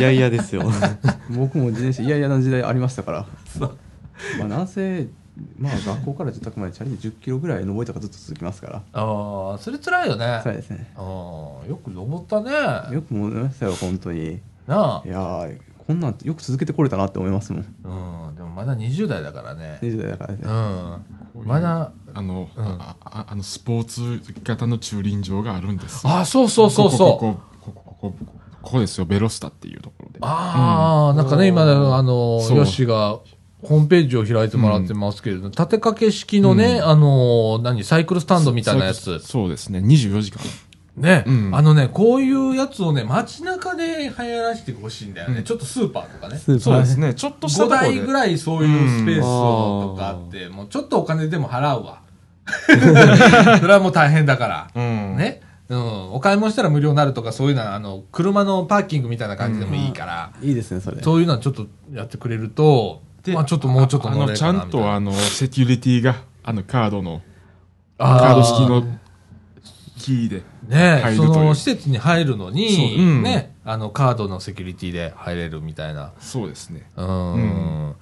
[SPEAKER 4] いやいやですよ。
[SPEAKER 2] 僕も自転車いやいやな時代ありましたから
[SPEAKER 1] そう
[SPEAKER 2] まあなんせまあ学校から自宅までチャリで10キロぐらい登りとかずっと続きますから
[SPEAKER 1] ああ、それ辛いよね。
[SPEAKER 2] そうですね
[SPEAKER 1] ああ、よく登ったね。
[SPEAKER 2] よく思いましたよ本当に
[SPEAKER 1] なあ
[SPEAKER 2] い。やーこんなんよく続けてこれたなって思いますもん
[SPEAKER 1] うん、でもまだ20代だからね。
[SPEAKER 2] 20代だからね
[SPEAKER 1] うん。まだ、
[SPEAKER 3] あの、
[SPEAKER 1] うん
[SPEAKER 3] あああのスポーツ型の駐輪場があるんです
[SPEAKER 1] あ、そうそうそうそう。
[SPEAKER 3] ここここここここここですよベロスタっていうところで
[SPEAKER 1] ああ、なんかね、今、あの、ヨッシーが、ホームページを開いてもらってますけれど、立て掛け式のね、あの、何、サイクルスタンドみたいなやつ。
[SPEAKER 3] そうです。ね。24時間。
[SPEAKER 1] ね、
[SPEAKER 3] うん。
[SPEAKER 1] あのね、こういうやつをね、街中で流行らせてほしいんだよね。ちょっとスーパーとかね。
[SPEAKER 2] スーパー
[SPEAKER 3] そうですね。ちょっとした
[SPEAKER 1] 5
[SPEAKER 3] ところで
[SPEAKER 1] 台ぐらいそういうスペースを
[SPEAKER 4] うん
[SPEAKER 1] とかあって、もうちょっとお金でも払うわ。それはもう大変だから。
[SPEAKER 3] うん。
[SPEAKER 1] ね。うん。お買い物したら無料になるとか、そういうのは、あの、車のパーキングみたいな感じでもいいから、
[SPEAKER 2] いいですねそれ。
[SPEAKER 1] そういうのはちょっとやってくれると、
[SPEAKER 3] で
[SPEAKER 1] まあちょっともうちょっと
[SPEAKER 3] あのちゃ
[SPEAKER 1] ん
[SPEAKER 3] とあのセキュリティがあのカードの
[SPEAKER 1] あ
[SPEAKER 3] カード式のキーで
[SPEAKER 1] ねそ
[SPEAKER 3] 入るという。
[SPEAKER 1] の施設に入るのに、
[SPEAKER 3] そううん。
[SPEAKER 1] ね、あの、カードのセキュリティで入れるみたいな。
[SPEAKER 3] そうですね。
[SPEAKER 1] うん。
[SPEAKER 3] うん。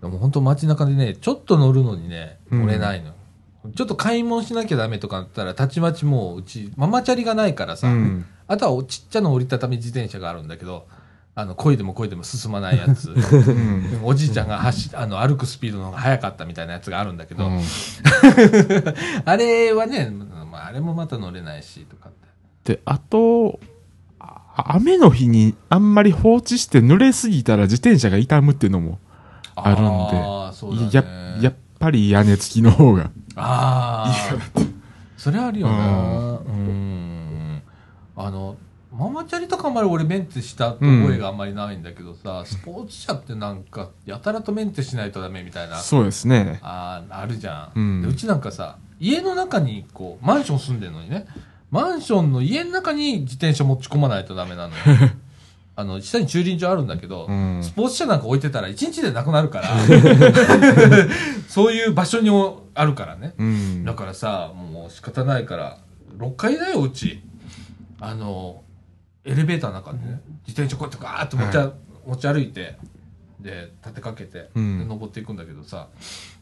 [SPEAKER 1] でも本当街中でね、ちょっと乗るのにね、
[SPEAKER 3] うん。
[SPEAKER 1] 乗れないの。ちょっと買い物しなきゃダメとかだったら、たちまちもう、うち、ママチャリがないからさ、
[SPEAKER 3] うん。
[SPEAKER 1] あとはおちっちゃな折りたたみ自転車があるんだけど、あの、漕いでも漕いでも進まないやつ。おじいちゃんが走あの歩くスピードの方が速かったみたいなやつがあるんだけど、
[SPEAKER 3] うん
[SPEAKER 1] あれはね、まあ、あれもまた乗れないしとかって。
[SPEAKER 3] であとあ雨の日にあんまり放置して濡れすぎたら自転車が傷むっていうのもあるんで
[SPEAKER 1] あーそうだね
[SPEAKER 3] ややっぱり屋根付きの方が
[SPEAKER 1] ああ。それあるよな。うん。あの、ママチャリとかあんまり俺メンテした覚えがあんまりないんだけどさ、スポーツ車ってなんか、やたらとメンテしないとダメみたいな。
[SPEAKER 3] そうですね。
[SPEAKER 1] あーあるじゃん、
[SPEAKER 3] うん。
[SPEAKER 1] でうちなんかさ家の中にこうマンション住んでるのにね。マンションの家の中に自転車持ち込まないとダメなのよ。あの下に駐輪場あるんだけど、
[SPEAKER 3] うん。
[SPEAKER 1] スポーツ車なんか置いてたら1日でなくなるから。そういう場所にあるからね。
[SPEAKER 3] うん。
[SPEAKER 1] だからさもう仕方ないから6階だようち。あのエレベーターの中でね自転車こうやってガーッと持ち,、
[SPEAKER 3] は
[SPEAKER 1] 持ち歩いてで立てかけて、
[SPEAKER 3] うん。
[SPEAKER 1] で登っていくんだけどさ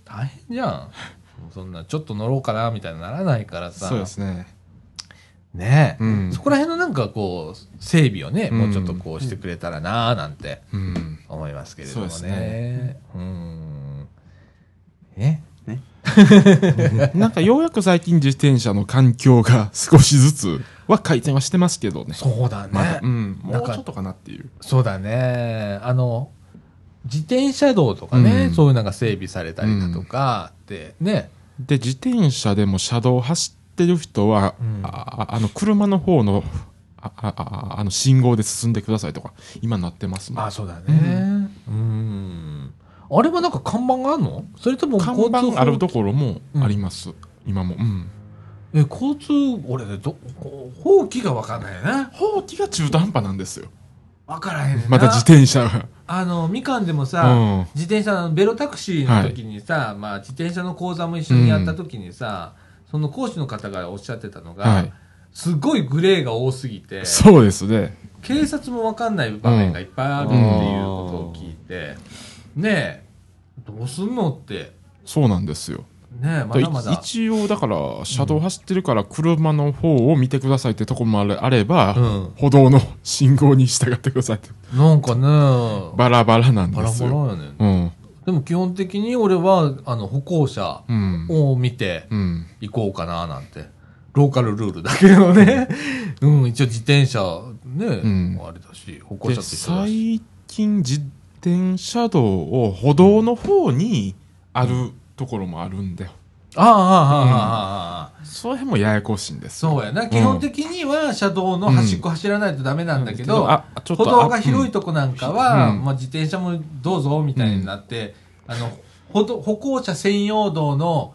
[SPEAKER 1] 大変じゃん。そんなちょっと乗ろうかなみたいにならないからさ。
[SPEAKER 3] そうですね。
[SPEAKER 1] ねえ、
[SPEAKER 3] うん。
[SPEAKER 1] そこら辺のなんかこう整備をね、
[SPEAKER 3] うん。
[SPEAKER 1] もうちょっとこうしてくれたらなーなんて
[SPEAKER 3] うん。
[SPEAKER 1] 思いますけれどもね。
[SPEAKER 3] そうですね。
[SPEAKER 1] うん。え？
[SPEAKER 3] なんかようやく最近自転車の環境が少しずつは改善はしてますけどね。
[SPEAKER 1] そうだね、
[SPEAKER 3] まだ、うん、もうちょっとかなっていう。
[SPEAKER 1] そうだね。あの、自転車道とかね、
[SPEAKER 3] うん
[SPEAKER 1] そういうのが整備されたりだとかって、ね。
[SPEAKER 3] で、自転車でも車道を走ってる人は、
[SPEAKER 1] うん
[SPEAKER 3] ああの、車の方の、ああああの信号で進んでくださいとか、今なってますもん
[SPEAKER 1] あ、そうだね。うん。あれはなんか看板があるの？それとも
[SPEAKER 3] 看
[SPEAKER 1] 交通
[SPEAKER 3] 板あるところもあります。今も。うん。
[SPEAKER 1] え、交通、俺ね、ど、こう法規がわかんないよね。
[SPEAKER 3] 法規が中途半端なんですよ。
[SPEAKER 1] わからへんねんな
[SPEAKER 3] また自転車が。
[SPEAKER 1] あの、みかんでもさ、
[SPEAKER 3] うん
[SPEAKER 1] 自転車のベロタクシーの時にさ、まあ自転車の講座も一緒にやった時にさ、その講師の方がおっしゃってたのが、
[SPEAKER 3] はい。
[SPEAKER 1] すごいグレーが多すぎて、
[SPEAKER 3] そうですね。
[SPEAKER 1] 警察もわかんない場面がいっぱいあるっていうことを聞いて、ねえ、どうすんのって、
[SPEAKER 3] そうなんですよ。
[SPEAKER 1] ねえ、まだまだ。
[SPEAKER 3] 一応だから車道走ってるから車の方を見てくださいってとこもあれあれば、
[SPEAKER 1] うん
[SPEAKER 3] 歩道の信号に従ってくださいって
[SPEAKER 1] なんかね、
[SPEAKER 3] バラバラなん
[SPEAKER 1] バラ
[SPEAKER 3] ですよ。
[SPEAKER 1] バラやねん。
[SPEAKER 3] うん。
[SPEAKER 1] でも基本的に俺は、あの、歩行者
[SPEAKER 3] うん。
[SPEAKER 1] を見て
[SPEAKER 3] うん。
[SPEAKER 1] 行こうかななんて。ローカルルールだけどね。うん、一応自転車、ね、
[SPEAKER 3] ん
[SPEAKER 1] あれだし、歩行
[SPEAKER 3] で、
[SPEAKER 1] 者と一緒だし。
[SPEAKER 3] 最近自転車道を歩道の方にあるところもあるんで、
[SPEAKER 1] ああ、ああ、ああ、ああ。
[SPEAKER 3] その辺もややこしいんですよ。
[SPEAKER 1] そうやな。基本的には車道の端っこ走らないとダメなんだけど、歩道が広いとこなんかは、
[SPEAKER 3] うん。
[SPEAKER 1] まあ、自転車もどうぞみたいになって、あの歩道歩行者専用道の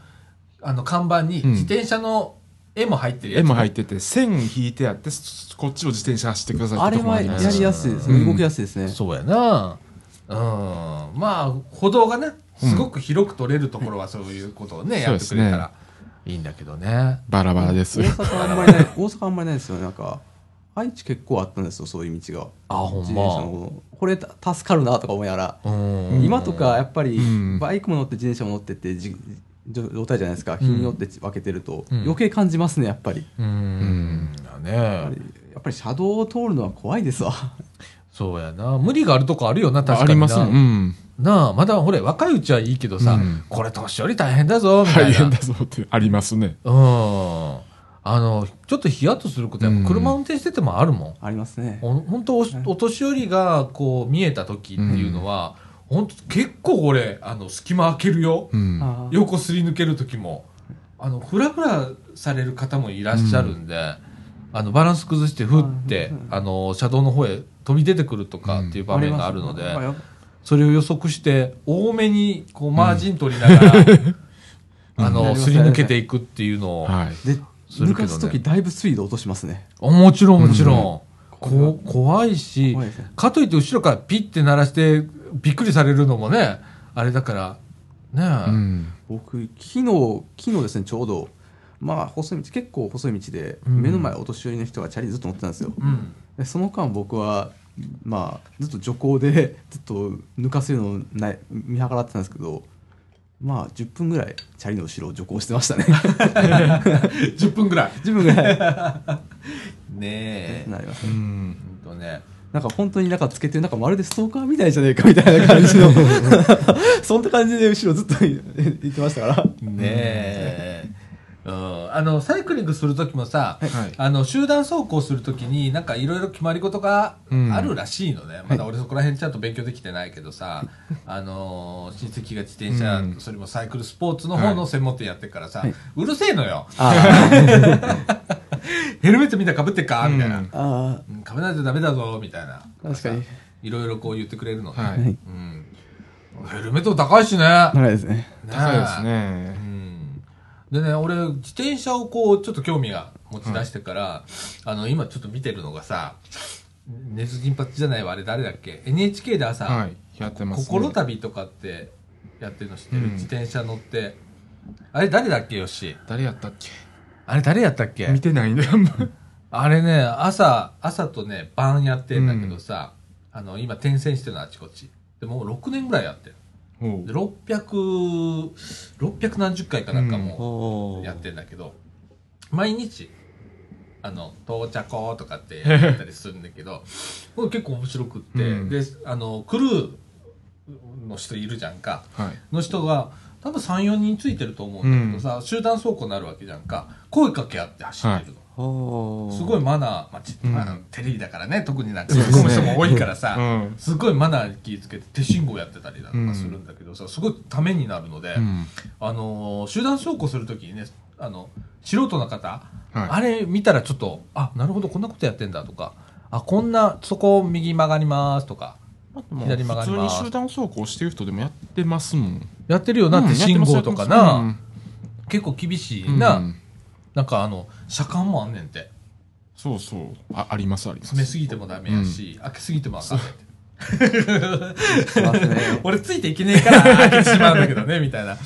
[SPEAKER 1] あの看板に
[SPEAKER 3] うん。
[SPEAKER 1] 自転車の絵も入ってるやつ、
[SPEAKER 3] 絵も入ってて、線引いてあって、そこっちを自転車走ってください
[SPEAKER 2] あれはや
[SPEAKER 3] あり
[SPEAKER 2] やすいです、
[SPEAKER 3] うん。
[SPEAKER 2] 動きやすいですね。
[SPEAKER 1] そうやな。うん。まあ歩道がねすごく広く取れるところはそういうことをね、やってくれたらいいんだけどね。
[SPEAKER 3] バラバラです。
[SPEAKER 2] 大
[SPEAKER 3] よ。
[SPEAKER 2] 阪あんまりない、大阪あんまりないですよね。なんか、愛知結構あったんですよ、そういう道が。
[SPEAKER 1] あほんま。
[SPEAKER 2] 自転車のこれた助かるなとか思いながら。
[SPEAKER 1] うん。
[SPEAKER 2] 今とかやっぱり
[SPEAKER 3] うん。
[SPEAKER 2] バイクも乗って自転車も乗ってってじ状状態じゃないですか。日によって分けてると、
[SPEAKER 1] うん。
[SPEAKER 2] 余計感じますねやっぱり。
[SPEAKER 1] うん。だね。
[SPEAKER 2] りやっぱり車道を通るのは怖いですわ。
[SPEAKER 1] そうやな。無理があるとこあるよな、確かにな。
[SPEAKER 3] あります。うん。
[SPEAKER 1] なあ、まだほれ、若いうちはいいけどさ、
[SPEAKER 3] うん
[SPEAKER 1] これ年寄り大変だぞ、みたいな。
[SPEAKER 3] 大変だぞってありますね。
[SPEAKER 1] うん。あの、ちょっとヒヤッとすることやっぱ車運転しててもあるもん。
[SPEAKER 2] ありますね。
[SPEAKER 1] ほん本当おお年寄りがこう見えた時っていうのは、本当結構俺、あの、隙間開けるよ。
[SPEAKER 3] うん。
[SPEAKER 1] 横すり抜ける時も。あの、ふらふらされる方もいらっしゃるんで、あの、バランス崩してふって、あの、車道の方へ飛び出てくるとかっていう場面があるので、それを予測して、多めにこうマージン取りながら、あ
[SPEAKER 2] うん。
[SPEAKER 1] の、すり抜けていくっていうのを、
[SPEAKER 3] はい。
[SPEAKER 2] で、
[SPEAKER 1] するけどね。
[SPEAKER 2] 抜かすときだいぶスピード落としますね。
[SPEAKER 1] あもちろんもちろん、こ怖いし
[SPEAKER 2] 怖いですね。
[SPEAKER 1] かといって後ろからピッて鳴らしてびっくりされるのもねあれだからねえ、
[SPEAKER 3] うん。
[SPEAKER 2] 僕、昨日、昨日ですね、ちょうど、まあ、細い道、結構細い道で、
[SPEAKER 1] うん。
[SPEAKER 2] 目の前お年寄りの人がチャリずっと乗ってたんですよ。
[SPEAKER 1] うん。
[SPEAKER 2] でその間僕は、まあ、ずっと徐行で、ずっと抜かせるのをない見計らってたんですけど、まあ、10分ぐらい、チャリの後ろを徐行してましたね。
[SPEAKER 1] 10分ぐらい
[SPEAKER 2] 10分ぐらい。
[SPEAKER 1] ねえ
[SPEAKER 2] なりますね。
[SPEAKER 3] うん。
[SPEAKER 1] ほんとね
[SPEAKER 2] なんか本当になんかつけてる、なんかまるでストーカーみたいじゃねえかみたいな感じの、そんな感じで後ろずっと言ってましたから。
[SPEAKER 1] ねえ、うん、あのサイクリングする時もさ、
[SPEAKER 3] はい。
[SPEAKER 1] あの集団走行する時になんかいろいろ決まり事が
[SPEAKER 3] うん。
[SPEAKER 1] あるらしいのね、まだ俺そこら辺ちゃんと勉強できてないけどさ、あの親戚が自転車、
[SPEAKER 3] うん。
[SPEAKER 1] それもサイクルスポーツの方の専門店やってるからさ、
[SPEAKER 2] はい。う
[SPEAKER 1] るせえのよ。
[SPEAKER 2] あ
[SPEAKER 1] ヘルメットみんなかぶってっか？みたいな、かぶらないとダメだぞみたいな。
[SPEAKER 2] あ、確かに。
[SPEAKER 1] いろいろこう言ってくれるのね、
[SPEAKER 3] はい。
[SPEAKER 2] はい
[SPEAKER 1] うん、ヘルメット高いしね。
[SPEAKER 2] 長いですね。
[SPEAKER 3] 高いです
[SPEAKER 1] う
[SPEAKER 3] ね。
[SPEAKER 1] んでね、俺、自転車をこう、ちょっと興味が持ち出してから、あの、今ちょっと見てるのがさ、ネズ銀髪じゃないわ、あれ誰だっけ ?NHK で朝、
[SPEAKER 3] はい。やってますね。
[SPEAKER 1] 心旅とかってやってるの知ってる、
[SPEAKER 3] うん
[SPEAKER 1] 自転車乗って。あれ誰だっけよし。
[SPEAKER 3] 誰やったっけ？
[SPEAKER 1] あれ誰やったっけ？
[SPEAKER 3] 見てないんだよ、あ
[SPEAKER 1] れね、朝、朝とね、晩やってんだけどさ、あの、今転戦してるのあちこち。でもう6年ぐらいやってる。で、600、600何十回かなんかもやってんだけど、毎日、あの、到着とかって やったりするんだけど、これ結構面白くって、
[SPEAKER 3] うん。
[SPEAKER 1] で、あの、クルーの人いるじゃんか、
[SPEAKER 3] はい。
[SPEAKER 1] の人が、多分3、4人ついてると思うんだけどさ、集団走行になるわけじゃんか、声かけ合って走ってるの。
[SPEAKER 4] おー
[SPEAKER 1] すごいマナー、まあち
[SPEAKER 3] うん。
[SPEAKER 1] まあテレビだからね、特になんか
[SPEAKER 3] そうですね。
[SPEAKER 1] 突っ込む人も多いからさ、
[SPEAKER 3] うん。
[SPEAKER 1] すごいマナーに気をつけて手信号やってたりだとかするんだけどさ、すごいためになるので、
[SPEAKER 3] うん。
[SPEAKER 1] あのー集団走行するときにね、あの、素人の方、
[SPEAKER 3] はい。
[SPEAKER 1] あれ見たらちょっと、あ、なるほど、こんなことやってんだとか、あ、こんな、そこ右曲がりますとか、左曲がり
[SPEAKER 3] 普通に集団走行してる人でもやってますもん。
[SPEAKER 1] やってるよな、
[SPEAKER 3] うん
[SPEAKER 1] 手信号とかな、
[SPEAKER 3] うん。
[SPEAKER 1] 結構厳しいな、
[SPEAKER 3] うん。
[SPEAKER 1] なんかあの、車間もあんねんて。
[SPEAKER 3] そうそう。あ、あります、あります。
[SPEAKER 1] 詰めすぎてもダメやし、開けすぎてもあかんねんて。俺ついていけねえから開けてしまうんだけどね、みたいな。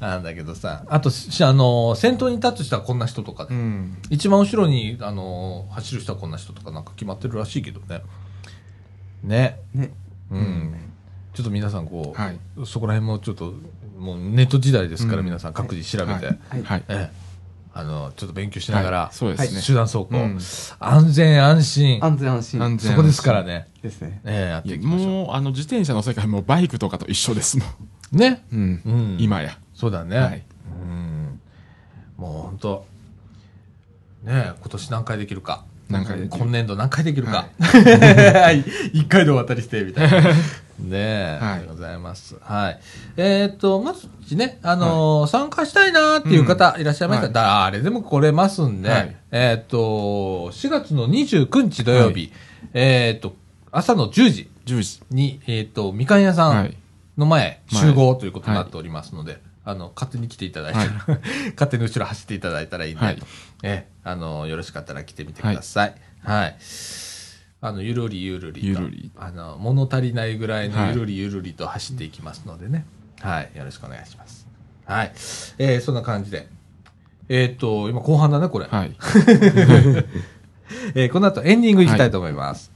[SPEAKER 1] なんだけどさ。あと、しあのー先頭に立つ人はこんな人とかで、
[SPEAKER 3] うん。
[SPEAKER 1] 一番後ろに、あのー走る人はこんな人とかなんか決まってるらしいけどね。ね。
[SPEAKER 2] ね。
[SPEAKER 1] うん。ちょっと皆さんこう、
[SPEAKER 3] はい
[SPEAKER 1] そこら辺もちょっと、もうネット時代ですから、
[SPEAKER 3] うん
[SPEAKER 1] 皆さん各自調べて、
[SPEAKER 3] はい
[SPEAKER 2] はい
[SPEAKER 3] はい。
[SPEAKER 1] ええあの、ちょっと勉強しながら、
[SPEAKER 3] はいそうですね。
[SPEAKER 1] 集団走行、
[SPEAKER 3] うん
[SPEAKER 1] 安全安心、
[SPEAKER 2] 安全安心。
[SPEAKER 3] 安全
[SPEAKER 1] そこですからね。
[SPEAKER 2] ですね。
[SPEAKER 1] ええやっ
[SPEAKER 3] いや
[SPEAKER 1] ていきましょ
[SPEAKER 3] もう、あの、自転車の世界もバイクとかと一緒ですもん。
[SPEAKER 1] う。ね。
[SPEAKER 3] うん。
[SPEAKER 1] うん
[SPEAKER 3] 今や。
[SPEAKER 1] そうだね。
[SPEAKER 3] はい
[SPEAKER 1] うん。もう本当ねえ、今年何回できるか。
[SPEAKER 3] 何回
[SPEAKER 1] 今年度何回できるか。はい。一回で終わったりして、みたいな。ねえ。
[SPEAKER 3] はい
[SPEAKER 1] ありがとうございます。はい。えーっと、まずね、あのー参加したいなっていう方いらっしゃいましたら、誰でも来れますんで、
[SPEAKER 3] はい
[SPEAKER 1] えーっと、4月の29日土曜日、えーっと、朝の10時
[SPEAKER 3] 10時。
[SPEAKER 1] に、えーっと、みかん屋さん、
[SPEAKER 3] はい。
[SPEAKER 1] の前、
[SPEAKER 3] 前
[SPEAKER 1] 集合ということになっておりますので、あの、勝手に来ていただいたら、
[SPEAKER 3] はい
[SPEAKER 1] 勝手に後ろ走っていただいたらいいんで、
[SPEAKER 3] はい
[SPEAKER 1] え、あの、よろしかったら来てみてください。はい。あの、ゆるりゆるりと、
[SPEAKER 3] ゆるり
[SPEAKER 1] あの、物足りないぐらいの
[SPEAKER 3] はい
[SPEAKER 1] ゆるりゆるりと走っていきますのでね。はい。よろしくお願いします。はい。えーそんな感じで。えーっと、今後半だね、これ。
[SPEAKER 3] はい。
[SPEAKER 1] えーこの後エンディングいきたいと思います。はい、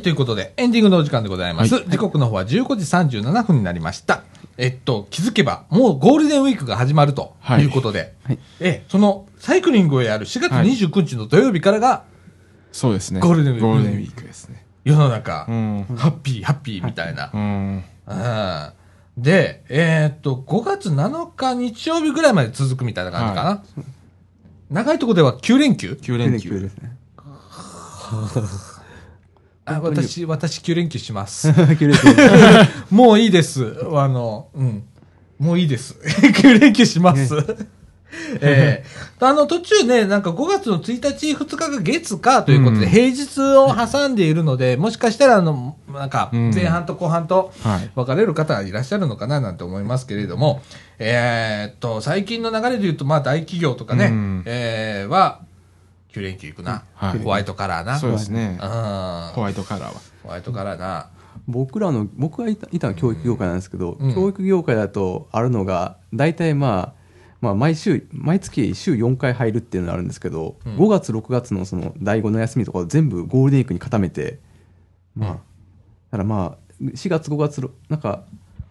[SPEAKER 1] ということで、エンディングのお時間でございます。
[SPEAKER 3] はい
[SPEAKER 1] 時刻の方は15時37分になりました。えっと、気づけば、もうゴールデンウィークが始まると
[SPEAKER 3] はい
[SPEAKER 1] いうことで、
[SPEAKER 2] はい
[SPEAKER 1] え、その、サイクリングをやる4月29日の土曜日からが、
[SPEAKER 3] そうですね。
[SPEAKER 1] ゴールデンウィーク
[SPEAKER 3] ゴールデンウィークですね。
[SPEAKER 1] 世の中、
[SPEAKER 3] うん。
[SPEAKER 1] ハッピー、ハッピーみたいな。
[SPEAKER 3] うん。
[SPEAKER 1] うんで、えーっと、5月7日日曜日ぐらいまで続くみたいな感じかな。長いところでは9連休
[SPEAKER 3] ？9連休。
[SPEAKER 2] ですね。
[SPEAKER 1] あ私、私9連休します。
[SPEAKER 2] 9連休。
[SPEAKER 1] もういいです。あの、うん。もういいです。9連休します。ええあの、途中ね、なんか5月の1日、2日が月かということで、
[SPEAKER 3] うん
[SPEAKER 1] 平日を挟んでいるので、もしかしたら、あの、なんか、
[SPEAKER 3] うん
[SPEAKER 1] 前半と後半と
[SPEAKER 3] はい。
[SPEAKER 1] 分かれる方がいらっしゃるのかななんて思いますけれども、えーっと、最近の流れで言うと、まあ、大企業とかね、
[SPEAKER 3] うん
[SPEAKER 1] えーは、9連休行くな。
[SPEAKER 3] はい
[SPEAKER 1] ホワイトカラーな。
[SPEAKER 3] そうですね。
[SPEAKER 1] うん
[SPEAKER 3] ホワイトカラーは。
[SPEAKER 1] ホワイトカラーな。
[SPEAKER 2] 僕らの、僕がいたいたのは教育業界なんですけど、
[SPEAKER 1] うん
[SPEAKER 2] 教育業界だとあるのが、大体まあ、まあ、毎週、毎月週4回入るっていうのがあるんですけど、
[SPEAKER 1] うん
[SPEAKER 2] 5月、6月のその第5の休みとかを全部ゴールデンウィークに固めて、まあ、
[SPEAKER 1] うん
[SPEAKER 2] だからまあ、4月、5月、なんか、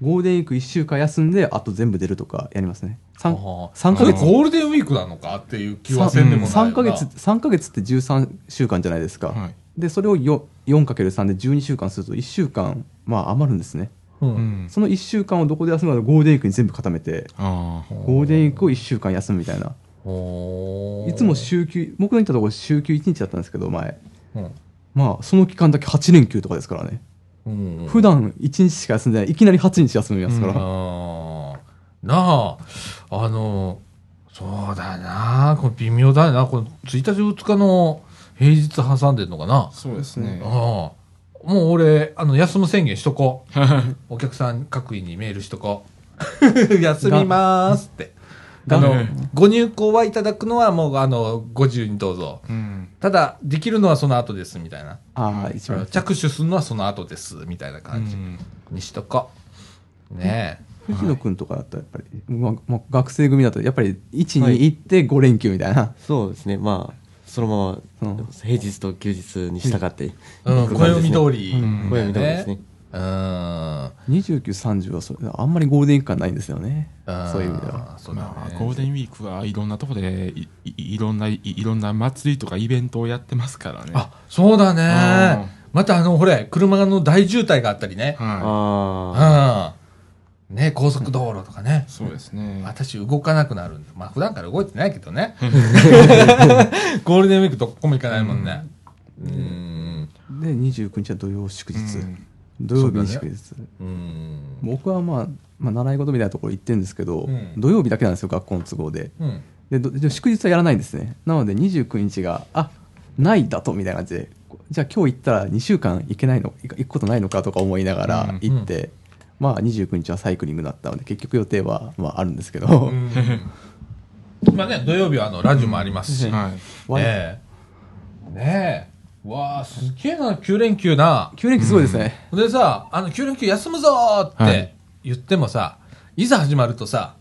[SPEAKER 2] ゴールデンウィーク1週間休んで、あと全部出るとかやりますね。3, 3ヶ
[SPEAKER 1] それ
[SPEAKER 2] 月。
[SPEAKER 1] ゴールデンウィークなのか？っていう気はせんでもないよな。
[SPEAKER 2] 3ヶ月、三ヶ月って13週間じゃないですか。
[SPEAKER 3] はい。
[SPEAKER 2] で、それを 4- 4×3 で12週間すると1週間、まあ余るんですね。
[SPEAKER 1] う。
[SPEAKER 3] うんん。
[SPEAKER 2] その1週間をどこで休むのかゴールデンウィークに全部固めて。ゴールデンウィークを1週間休むみたいな。いつも週休、僕の行ったところ週休1日だったんですけど、前。
[SPEAKER 1] うん
[SPEAKER 2] まあ、その期間だけ8連休とかですからね。
[SPEAKER 1] うん
[SPEAKER 2] 普段1日しか休んでない、いきなり8日休みますから。
[SPEAKER 1] あーなあ、あの、そうだな、これ微妙だよな、この1日2日の平日挟んでるのかな？
[SPEAKER 3] そうですね
[SPEAKER 1] あ。あもう俺、あの、休む宣言しとこう。お客さん各位にメールしとこう。休みまーすって。あの
[SPEAKER 3] が、
[SPEAKER 1] ご入稿はいただくのはもう、あの、ご自由にどうぞ。
[SPEAKER 3] うん。
[SPEAKER 1] ただ、できるのはその後です、みたいな。
[SPEAKER 2] ああ、一番。
[SPEAKER 1] 着手するのはその後です、みたいな感じ
[SPEAKER 3] うん
[SPEAKER 1] にしとこう。ねえ。
[SPEAKER 2] 藤野君とかだとやっぱり、まあまあ学生組だとやっぱり1、
[SPEAKER 4] はい
[SPEAKER 2] に行って5連休みたいな。
[SPEAKER 4] そうですね。まあ、そのまま
[SPEAKER 2] うん
[SPEAKER 4] 平日と休日に従って、
[SPEAKER 1] うん、暦通り。
[SPEAKER 3] うん
[SPEAKER 4] 暦通りですね。
[SPEAKER 1] うん。
[SPEAKER 2] 29、30はそれあんまりゴールデンウィーク感ないんですよね。そういう意味では。
[SPEAKER 1] そうだね
[SPEAKER 3] まあ、ゴールデンウィークはいろんなとこでいいいろんないいろんな祭りとかイベントをやってますからね。
[SPEAKER 1] あ、そうだ
[SPEAKER 3] あ
[SPEAKER 1] ね。またあの、ほれ、車の大渋滞があったりね。
[SPEAKER 3] は
[SPEAKER 4] あ
[SPEAKER 1] うん。ね、高速道路とかね
[SPEAKER 3] い。そうですね。
[SPEAKER 1] 私動かなくなるんで。まあ普段から動いてないけどね。ゴールデンウィークどこも行かないもんね。うん。
[SPEAKER 2] で、29日は土曜祝日。
[SPEAKER 3] うん
[SPEAKER 2] 土曜日に祝日。
[SPEAKER 1] うん。
[SPEAKER 2] 僕はまあ、まあ、習い事みたいなところ行ってるんですけど、
[SPEAKER 1] うん
[SPEAKER 2] 土曜日だけなんですよ、学校の都合で。
[SPEAKER 1] うん。
[SPEAKER 2] で、祝日はやらないんですね。なので、29日が、あないだとみたいな感じで、じゃあ今日行ったら2週間行けないの、行く行くことないのかとか思いながら行って、まあ29日はサイクリングだったので、結局予定は、まあ、あるんですけど、
[SPEAKER 1] うん まあね、土曜日はあの、ラジオもありますし。
[SPEAKER 3] はい。
[SPEAKER 2] わ
[SPEAKER 1] ねえ。ねえ。わあ、すげえな、9連休な。
[SPEAKER 2] 9連休すごいですね。
[SPEAKER 1] でさ、あの、9連休休むぞーっ
[SPEAKER 3] はい
[SPEAKER 1] て言ってもさ、いざ始まるとさ、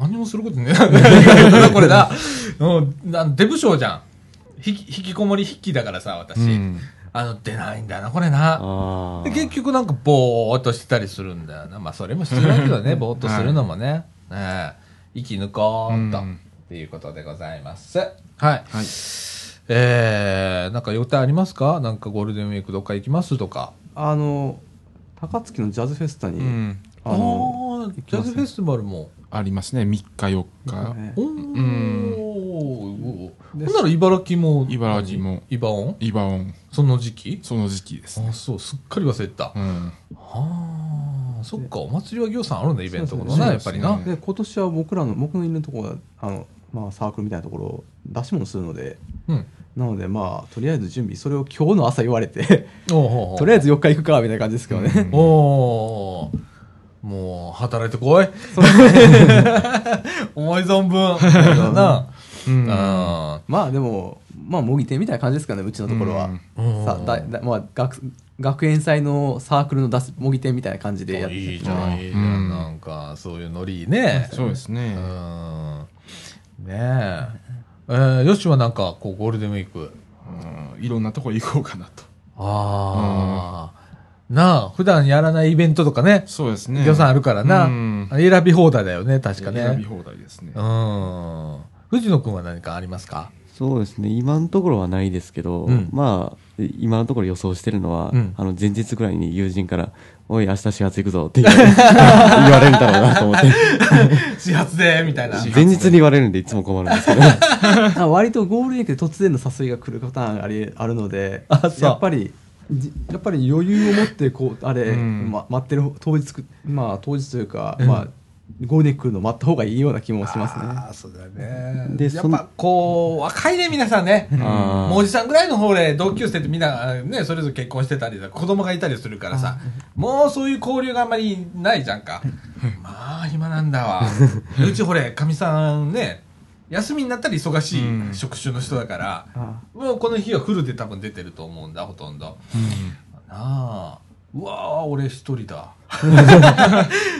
[SPEAKER 1] 何もすることねえな。これだ。うん、なデブ賞じゃん。引き、引きこもり筆記だからさ、私。
[SPEAKER 3] うん
[SPEAKER 1] あの、出ないんだよな、これ
[SPEAKER 4] あ。
[SPEAKER 1] な。で、結局なんかぼーっとしてたりするんだよな。まあ、それも必要だけどね、ぼーっとするのもね。ねえ息抜こうっと。
[SPEAKER 3] うん
[SPEAKER 1] っていうことでございます。はい。
[SPEAKER 3] はい。
[SPEAKER 1] えー、なんか予定ありますか？なんかゴールデンウィークどっか行きますとか。
[SPEAKER 2] あの、高槻のジャズフェスタに、
[SPEAKER 3] うん。
[SPEAKER 2] あの、
[SPEAKER 1] あージャズフェスティバルも。
[SPEAKER 3] ありますね。3日4日。
[SPEAKER 2] ね
[SPEAKER 1] おー。ほんなら茨城も。
[SPEAKER 3] 茨城も
[SPEAKER 1] イバオン？
[SPEAKER 3] イバオン。
[SPEAKER 1] その時期？
[SPEAKER 3] その時期ですね。
[SPEAKER 1] あ、そう、すっかり忘れてた。
[SPEAKER 3] うん。
[SPEAKER 1] はあ、そっか、お祭りは行さんあるんだ、イベントもな、やっぱりな。
[SPEAKER 2] で今年は僕らの僕のいるところはあの、まあ、サークルみたいなところ出し物するので
[SPEAKER 1] うん。
[SPEAKER 2] なのでまあとりあえず準備それを今日の朝言われて
[SPEAKER 1] おうほうほう
[SPEAKER 2] とりあえず4日行くかみたいな感じですけどね、
[SPEAKER 3] うん
[SPEAKER 1] おーもう、働いてこい。思い存分。な
[SPEAKER 3] うん
[SPEAKER 1] あ。
[SPEAKER 2] まあでもまあ模擬店みたいな感じですかねうちのところは、
[SPEAKER 1] うん
[SPEAKER 2] さだだまあ、学学園祭のサークルの出す模擬店みたいな感じでやって
[SPEAKER 1] いいじゃん、いいじゃん。
[SPEAKER 3] うん
[SPEAKER 1] なんか、そういうノリね。
[SPEAKER 3] そうですね。
[SPEAKER 1] うん。ねえ。えー、よしはなんか、こう、ゴールデンウィーク。
[SPEAKER 3] うんいろんなとこ行こうかなと。
[SPEAKER 1] ああ。なあ、普段やらないイベントとかね、
[SPEAKER 3] そうですね。
[SPEAKER 1] 予算あるからな、
[SPEAKER 3] うん
[SPEAKER 1] 選び放題だよね、確かね。
[SPEAKER 3] 選び放題ですね。
[SPEAKER 1] うん。藤野くんは何かありますか？
[SPEAKER 4] そうですね。今のところはないですけど、
[SPEAKER 1] うん。
[SPEAKER 4] まあ今のところ予想してるのは、
[SPEAKER 1] うん。
[SPEAKER 4] あの前日ぐらいに友人から「おい明日始発行くぞ」って言われ 言われるんだろうなと思って。
[SPEAKER 1] 始発で、みたいな。
[SPEAKER 4] 前日に言われるんでいつも困るんですけど。
[SPEAKER 2] あ割とゴールデンウィークで突然の誘いが来るパターンありあるのでやっぱりじやっぱり余裕を持ってこうあれ、
[SPEAKER 3] うん。
[SPEAKER 2] ま、待ってる当日くまあ当日というか、
[SPEAKER 1] うん。
[SPEAKER 2] まあゴールデ来るの待った方がいいような気もしますね
[SPEAKER 1] ああ、そうだね。
[SPEAKER 4] で
[SPEAKER 1] やっぱこう、若いね、皆さんね。もうおじさんぐらいの方で同級生ってみんな、ね、それぞれ結婚してたりだ、子供がいたりするからさ、もうそういう交流があんまりないじゃんか。まあ、暇なんだわ。うちほれ、かみさんね、休みになったら忙し
[SPEAKER 3] うん
[SPEAKER 1] い職種の人だから、
[SPEAKER 2] あ
[SPEAKER 1] もうこの日はフルで多分出てると思うんだ、ほとんど。なあ。うわあ、俺一人だ。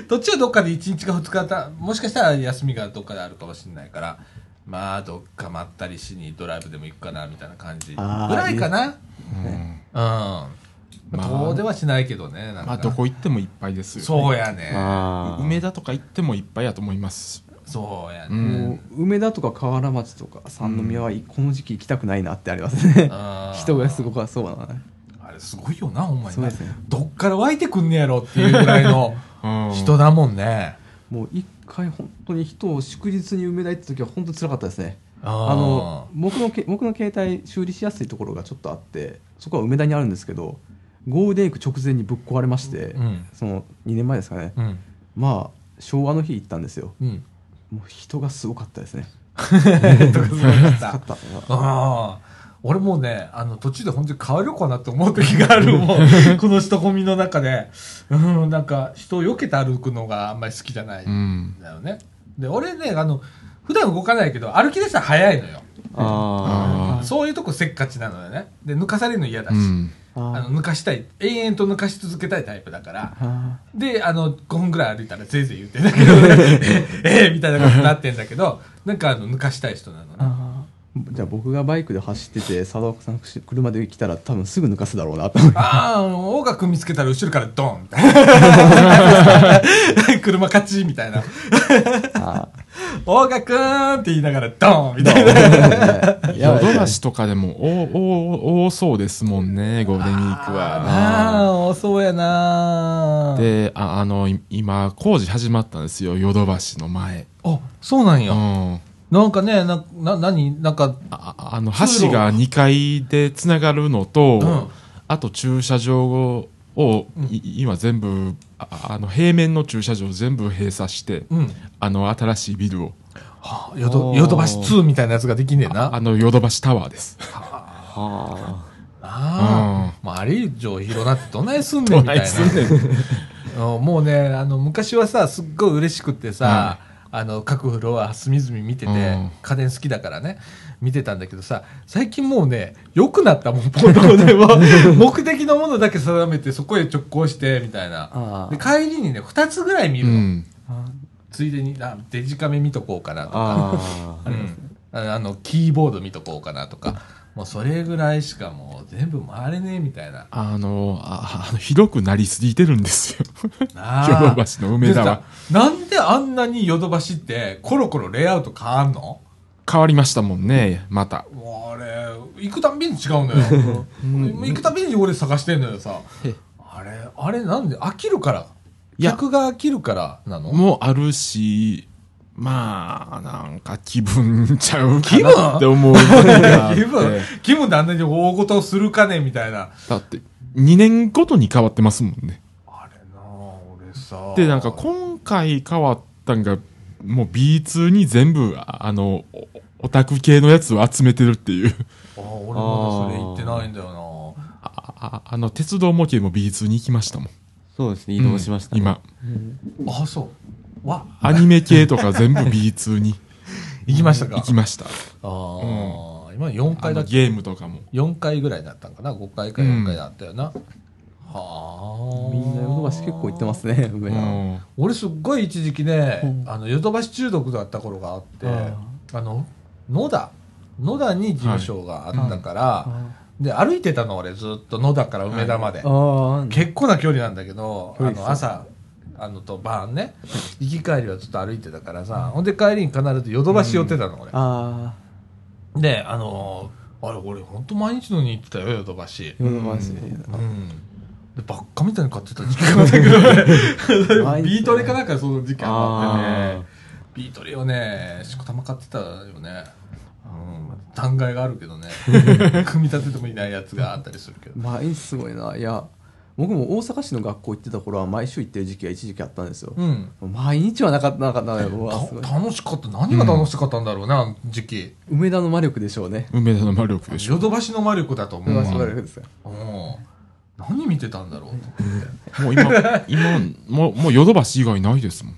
[SPEAKER 1] どっちはどっかで1日か2日だ、もしかしたら休みがどっかであるかもしれないから、まあ、どっかまったりしにドライブでも行くかな、みたいな感じ。ぐらいかな。
[SPEAKER 3] うん
[SPEAKER 1] うん。
[SPEAKER 3] まあ
[SPEAKER 1] 遠出はしないけどね、なんか。
[SPEAKER 3] まあ、どこ行ってもいっぱいですよ、
[SPEAKER 1] そうやね。
[SPEAKER 4] あー
[SPEAKER 3] 梅田とか行ってもいっぱいやと思います。
[SPEAKER 1] そうや
[SPEAKER 3] う
[SPEAKER 1] ね。
[SPEAKER 2] もう梅田とか河原町とか三宮はこの時期行きたくないなってありますね、人がすごかそうなのね
[SPEAKER 1] すごいよな、ほんまに
[SPEAKER 2] ね。
[SPEAKER 1] どっから湧いてくんねやろっていうぐらいの
[SPEAKER 3] うん。
[SPEAKER 1] 人だもんね。
[SPEAKER 2] もう一回本当に人を祝日に梅田行った時は本当に辛かったですね。
[SPEAKER 1] あ
[SPEAKER 2] の僕のけ僕の携帯修理しやすいところがちょっとあってそこは梅田にあるんですけどゴールデンウィーク直前にぶっ壊れまして、
[SPEAKER 1] うん。
[SPEAKER 2] その2年前ですかね、
[SPEAKER 1] うん。
[SPEAKER 2] まあ昭和の日行ったんですよ。
[SPEAKER 1] うん。
[SPEAKER 2] もう人がすごかったですね。
[SPEAKER 1] とか すごかった。ああ。俺もうね、あの、途中で本当に変わるかなって思う時がある もん。この人混みの中で。うん、なんか、人を避けて歩くのがあんまり好きじゃない。
[SPEAKER 3] うん
[SPEAKER 1] んだよね。で、俺ね、あの、普段動かないけど、歩き出したら早いのよ。
[SPEAKER 4] あ
[SPEAKER 3] あ
[SPEAKER 1] そういうとこせっかちなのよね。で、抜かされるの嫌だし。
[SPEAKER 3] うん
[SPEAKER 2] あ
[SPEAKER 1] あの抜かしたい永遠と抜かし続けたいタイプだから
[SPEAKER 2] あ
[SPEAKER 1] であの5分ぐらい歩いたらぜいぜい言ってんだけど えええみたいなことになってんだけどなんかあの抜かしたい人なのね
[SPEAKER 2] じゃあ僕がバイクで走ってて佐岡さん車で来たら多分すぐ抜かすだろうなと思って
[SPEAKER 1] ああ大川君見つけたら後ろからドン車勝ちみたいな
[SPEAKER 2] あ
[SPEAKER 1] 大川君って言いながらドンみたいな
[SPEAKER 2] ーいや
[SPEAKER 3] ヨドバシとかでもおお多そうですもんね、ゴールデンウィークは。
[SPEAKER 1] ああそうやな
[SPEAKER 3] で、ああの、い今、工事始まったんですよ、ヨドバシの前。
[SPEAKER 1] あそうなんや、
[SPEAKER 3] うん。
[SPEAKER 1] なんかねなな何？なんか
[SPEAKER 3] ああの、橋が2階でつながるのと、
[SPEAKER 1] うん。
[SPEAKER 3] あと駐車場を、い今全部あ、あの、平面の駐車場全部閉鎖して、
[SPEAKER 1] うん。
[SPEAKER 3] あの、新しいビルを、
[SPEAKER 1] はあヨドヨドバシ2みたいなやつができんねんな。
[SPEAKER 3] あの、ヨドバシタワーです。
[SPEAKER 4] あ。は
[SPEAKER 1] あ。あ、まあ、あれ以上広なってどないすんねんみたいな。
[SPEAKER 3] どないすんね
[SPEAKER 1] うんもうね、あの、昔はさ、すっごい嬉しくってさ、あの、各フロア隅々見てて、
[SPEAKER 3] うん
[SPEAKER 1] 家電好きだからね、見てたんだけどさ、最近もうね、良くなったもん、ポンドでは。目的のものだけ定めて、そこへ直行して、みたいな。
[SPEAKER 2] あ
[SPEAKER 1] で、帰りにね、二つぐらい見るの。
[SPEAKER 3] うん。
[SPEAKER 2] あ
[SPEAKER 1] ついでに、あデジカメ見とこうかなとか。
[SPEAKER 4] あ
[SPEAKER 1] うん、ああのキーボード見とこうかなとかもうそれぐらいしかもう全部回れねえみたいな。
[SPEAKER 3] あの、ああの広くなりすぎてるんですよ。
[SPEAKER 1] な
[SPEAKER 3] ヨドバシの梅田は。
[SPEAKER 1] なんであんなにヨドバシってコロコロレイアウト変わんの？
[SPEAKER 3] 変わりましたもんね、また。
[SPEAKER 1] もうあれ行くたんびに違うのよ。行くたびに俺探してんのよさ。あれあれなんで飽きるから？客が飽きるからなの？
[SPEAKER 3] もあるし、まあ、なんか気分ちゃうか
[SPEAKER 1] 気分？
[SPEAKER 3] なって思う
[SPEAKER 1] 気分？気分であんなに大事をするかねみたいな。
[SPEAKER 3] だって、2年ごとに変わってますもんね。
[SPEAKER 1] あれなあ俺さ。
[SPEAKER 3] で、なんか今回変わったんが、もう B2 に全部、ああの、おオタク系のやつを集めてるっていう。
[SPEAKER 1] あ俺まだそれ言ってないんだよ
[SPEAKER 3] あああの、鉄道模型も B2 に行きましたもん。
[SPEAKER 4] そうですね移動しました、ね。
[SPEAKER 3] 今。
[SPEAKER 1] なあそうわ。
[SPEAKER 3] アニメ系とか全部 B2 に。
[SPEAKER 1] 行きましたか？
[SPEAKER 3] 行きました。
[SPEAKER 1] ああ、今4
[SPEAKER 3] あ
[SPEAKER 1] 回だ
[SPEAKER 3] ゲームとかも。
[SPEAKER 1] 4回ぐらいだったんかな？5回か4回だったよな、はあ。
[SPEAKER 2] みんなヨドバシ結構行ってますね梅田、
[SPEAKER 3] うん。
[SPEAKER 1] 俺すっごい一時期ね、
[SPEAKER 2] うん。
[SPEAKER 1] あのヨドバシ中毒だった頃があって
[SPEAKER 2] あ
[SPEAKER 1] あの野田。野田に事務所があったから、で、歩いてたの俺ずっと野田から梅田まで。
[SPEAKER 2] ああ、
[SPEAKER 1] 結構な距離なんだけど、あの、朝、あのと晩ね、行き帰りはずっと歩いてたからさ、ほんで帰りに必ずヨドバシ寄ってたの、俺。
[SPEAKER 2] あ
[SPEAKER 1] で、あのーあれ、俺ほんと毎日のように行ってたよ、ヨドバシ。
[SPEAKER 2] あ、ヨドバシ。
[SPEAKER 1] うん。で、ばっかみたいに買ってた時期があったけどね。ビートレかなんかその時期あって
[SPEAKER 4] あ
[SPEAKER 1] ね。ビートレをね、しこたま買ってたよね。うん。単外があるけどね。組み立ててもいないやつがあったりするけど。
[SPEAKER 2] 毎日すごいな。いや、僕も大阪市の学校行ってた頃は毎週行ってる時期が一時期あったんですよ。
[SPEAKER 1] うん。
[SPEAKER 2] 毎日はなかった、なかった
[SPEAKER 1] 楽しかった。何が楽しかったんだろうね、あの時期。
[SPEAKER 2] 梅田の魔力でしょうね。
[SPEAKER 3] 梅田の魔力でしょ
[SPEAKER 1] ヨドバシの魔力だと思うわ。
[SPEAKER 2] 梅田の魔力ですよ。
[SPEAKER 1] うん。何見てたんだろうと思って。
[SPEAKER 3] もう今今もうもうヨドバシ以外ないですもん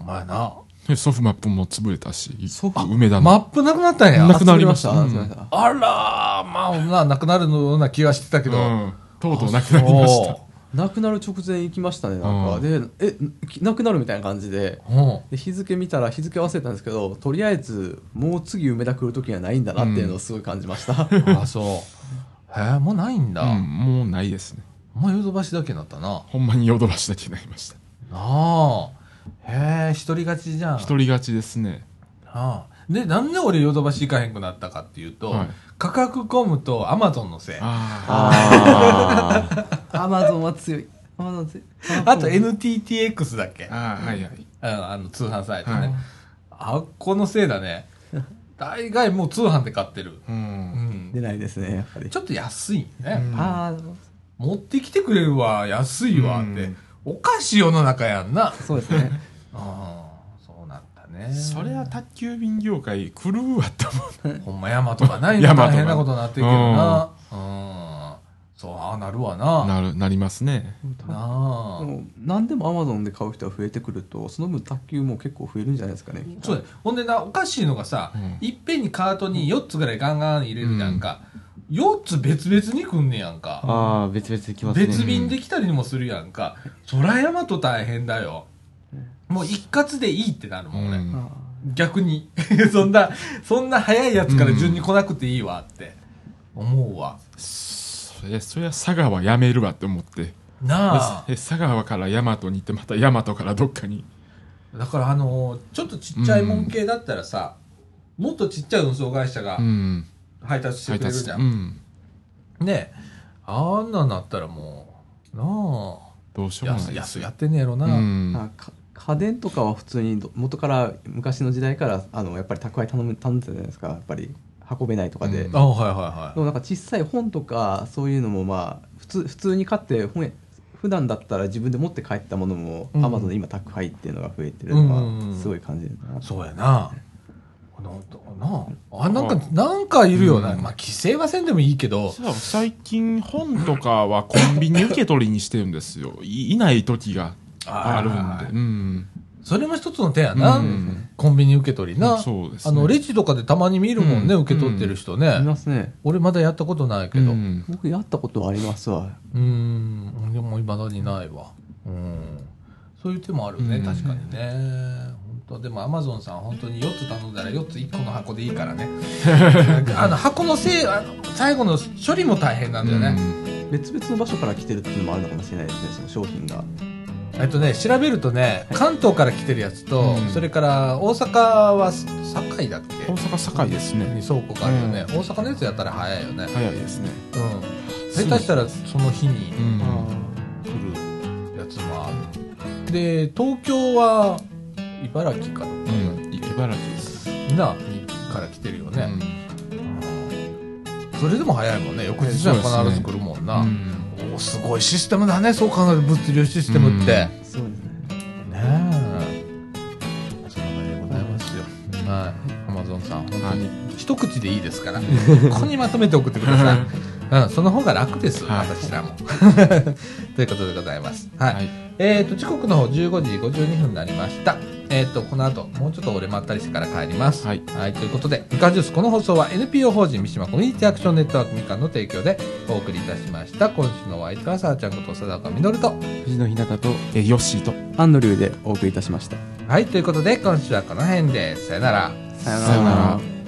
[SPEAKER 1] お前な。
[SPEAKER 3] でソフマップも潰れたし
[SPEAKER 2] ソフ
[SPEAKER 3] 梅田の、
[SPEAKER 1] マップなくなったんや。
[SPEAKER 3] なくなりました
[SPEAKER 2] あ集めました。
[SPEAKER 1] あらー、まあ、な、なくなるような気がしてたけど。
[SPEAKER 3] うん、とうとうなくなりました
[SPEAKER 2] なくなる直前行きましたね、なんか。
[SPEAKER 3] うん
[SPEAKER 2] で、え、なくなるみたいな感じで。
[SPEAKER 1] うん。
[SPEAKER 2] で日付見たら日付忘れたんですけどとりあえずもう次梅田来る時にはないんだなっていうのをすごい感じました、
[SPEAKER 1] あ、そう。へえ、もうないんだ。
[SPEAKER 3] うん、もうないですね
[SPEAKER 1] もうヨドバシだけになったな。な
[SPEAKER 3] ほんまにヨドバシだけになりました
[SPEAKER 1] あ。へえ、一人勝ちじゃん。
[SPEAKER 3] 一人勝ちですね
[SPEAKER 1] ああで、なんで俺ヨドバシ行かへんくなったかっていうと、
[SPEAKER 3] はい
[SPEAKER 1] 価格コムとアマゾンのせい。あ
[SPEAKER 3] あ
[SPEAKER 4] あ
[SPEAKER 2] アマゾンは強いアマゾン強い
[SPEAKER 1] と NTTX だっけ？
[SPEAKER 3] ーあーはいはい
[SPEAKER 1] ああの通販サイトね。
[SPEAKER 3] はい
[SPEAKER 1] あっこのせいだね。大概もう通販で買ってる。
[SPEAKER 3] う
[SPEAKER 1] うんん。
[SPEAKER 2] 出ないですねやっぱり
[SPEAKER 1] ちょっと安いね。
[SPEAKER 3] うん
[SPEAKER 2] ああ
[SPEAKER 1] 持ってきてくれるわ、安いわって。
[SPEAKER 3] うん
[SPEAKER 1] おかしい世の中やんな。
[SPEAKER 2] そうですね
[SPEAKER 1] あね。
[SPEAKER 3] それは宅急便業界狂うわって思う
[SPEAKER 1] ほんま山とかない
[SPEAKER 3] 山とか
[SPEAKER 1] 大変なことになってるけどな。うん。そう、ああなるわな。な
[SPEAKER 3] なるなりますね
[SPEAKER 1] あ。
[SPEAKER 2] もう何でもアマゾンで買う人が増えてくるとその分卓球も結構増えるんじゃないですかね
[SPEAKER 1] そうほんでな、おかしいのがさ、
[SPEAKER 3] うん
[SPEAKER 1] いっぺんにカートに4つぐらいガンガン入れるやんか。4つ別々に来んねやんか。
[SPEAKER 4] あー、別々に来ますね。
[SPEAKER 1] 別便で来たりもするやんか。そら山と大変だよ。もう一括でいいってなるもん、俺。
[SPEAKER 3] うん
[SPEAKER 2] あ
[SPEAKER 1] 逆に。そんな、そんな早いやつから順に来なくていいわって。思うわ。
[SPEAKER 3] それそりゃ佐川やめるわって思って
[SPEAKER 1] なあ。
[SPEAKER 3] え佐川から大和に行ってまた大和からどっかに
[SPEAKER 1] だからあのーちょっとちっちゃいもん系だったらさ、もっとちっちゃい運送会社が
[SPEAKER 3] うん
[SPEAKER 1] 配達してくれるじゃ。
[SPEAKER 3] うんん
[SPEAKER 1] ねあんなんなったらもう、な
[SPEAKER 3] どうし
[SPEAKER 1] あ、
[SPEAKER 3] ようもない
[SPEAKER 1] 安安やってんねやろな。
[SPEAKER 3] うん
[SPEAKER 2] あか家電とかは普通にど元から昔の時代からあのやっぱり宅配頼む頼んでたじゃないですか。やっぱり運べないとかで、
[SPEAKER 3] うん。
[SPEAKER 1] あはいはいはい。
[SPEAKER 2] で。もなんか小さい本とかそういうのもまあ普通普通に買って本屋普段だったら自分で持って帰ったものも
[SPEAKER 1] うん。
[SPEAKER 2] アマゾンで今宅配っていうのが増えてるの
[SPEAKER 1] うん。
[SPEAKER 2] はすごい感じるな、
[SPEAKER 1] そうやな。ななあ、なんか、なんかいるよな。
[SPEAKER 3] うん。
[SPEAKER 1] まあ、規制はせんでもいいけど、
[SPEAKER 3] 最近本とかはコンビニ受け取りにしてるんですよ。いいない時があるんでうん
[SPEAKER 1] それも一つの手やな。
[SPEAKER 3] うん
[SPEAKER 1] コンビニ受け取りな。
[SPEAKER 3] そうですね
[SPEAKER 1] あの、レジとかでたまに見るもんね、
[SPEAKER 3] うん
[SPEAKER 1] 受け取ってる人
[SPEAKER 2] い
[SPEAKER 1] ね。
[SPEAKER 2] ますね
[SPEAKER 1] 俺まだやったことないけど。
[SPEAKER 2] 僕やったことはありますわ
[SPEAKER 1] ん、でも未だにないわ。うん。そういう手もあるね、
[SPEAKER 3] うん
[SPEAKER 1] 確かにね。本当でもアマゾンさん本当に4つ頼んだら4つ1個の箱でいいからね。あの、箱のせい、あの最後の処理も大変なんだよね。
[SPEAKER 2] 別々の場所から来てるっていうのもあるのかもしれないですねその商品が
[SPEAKER 1] えっとね、調べるとね、関東から来てるやつと、
[SPEAKER 3] うん
[SPEAKER 1] それから大阪は堺だっけ？
[SPEAKER 3] 大阪堺ですね
[SPEAKER 1] に倉庫があるよね、大阪のやつやったら早いよね。
[SPEAKER 3] 早いですね
[SPEAKER 1] うん。下手したらその日に
[SPEAKER 3] うん
[SPEAKER 1] 来るやつもある。で、東京は茨城かな、
[SPEAKER 3] うん茨城です
[SPEAKER 1] な、にから来てるよね。
[SPEAKER 3] うん
[SPEAKER 1] うんそれでも早いもんね。翌日には必ず来るもんな。
[SPEAKER 3] うん
[SPEAKER 1] おすごいシステムだね、そう考えると物流システムって。
[SPEAKER 2] そうですね
[SPEAKER 1] ねえ。そんな感じでございますよ。はい。アマゾンさん、本当に一口でいいですから、ここにまとめて送ってください。うん、その方が楽です、
[SPEAKER 3] はい
[SPEAKER 1] 私らも。ということでございます。はい。
[SPEAKER 3] はい
[SPEAKER 1] えっ、と、時刻の方15時52分になりました。えっ、と、この後、もうちょっと俺まったりしてから帰ります。
[SPEAKER 3] はい
[SPEAKER 1] ということで、みかんジュース、この放送は NPO 法人三島コミュニティアクションネットワークみかんの提供でお送りいたしました。今週のお相手は、さあちゃんこと貞岡みのると。
[SPEAKER 4] 藤野ひなたと、
[SPEAKER 3] えヨッシーと
[SPEAKER 2] アンドリューでお送りいたしました
[SPEAKER 1] はい、ということで、今週はこの辺で、さよなら。
[SPEAKER 3] さよなら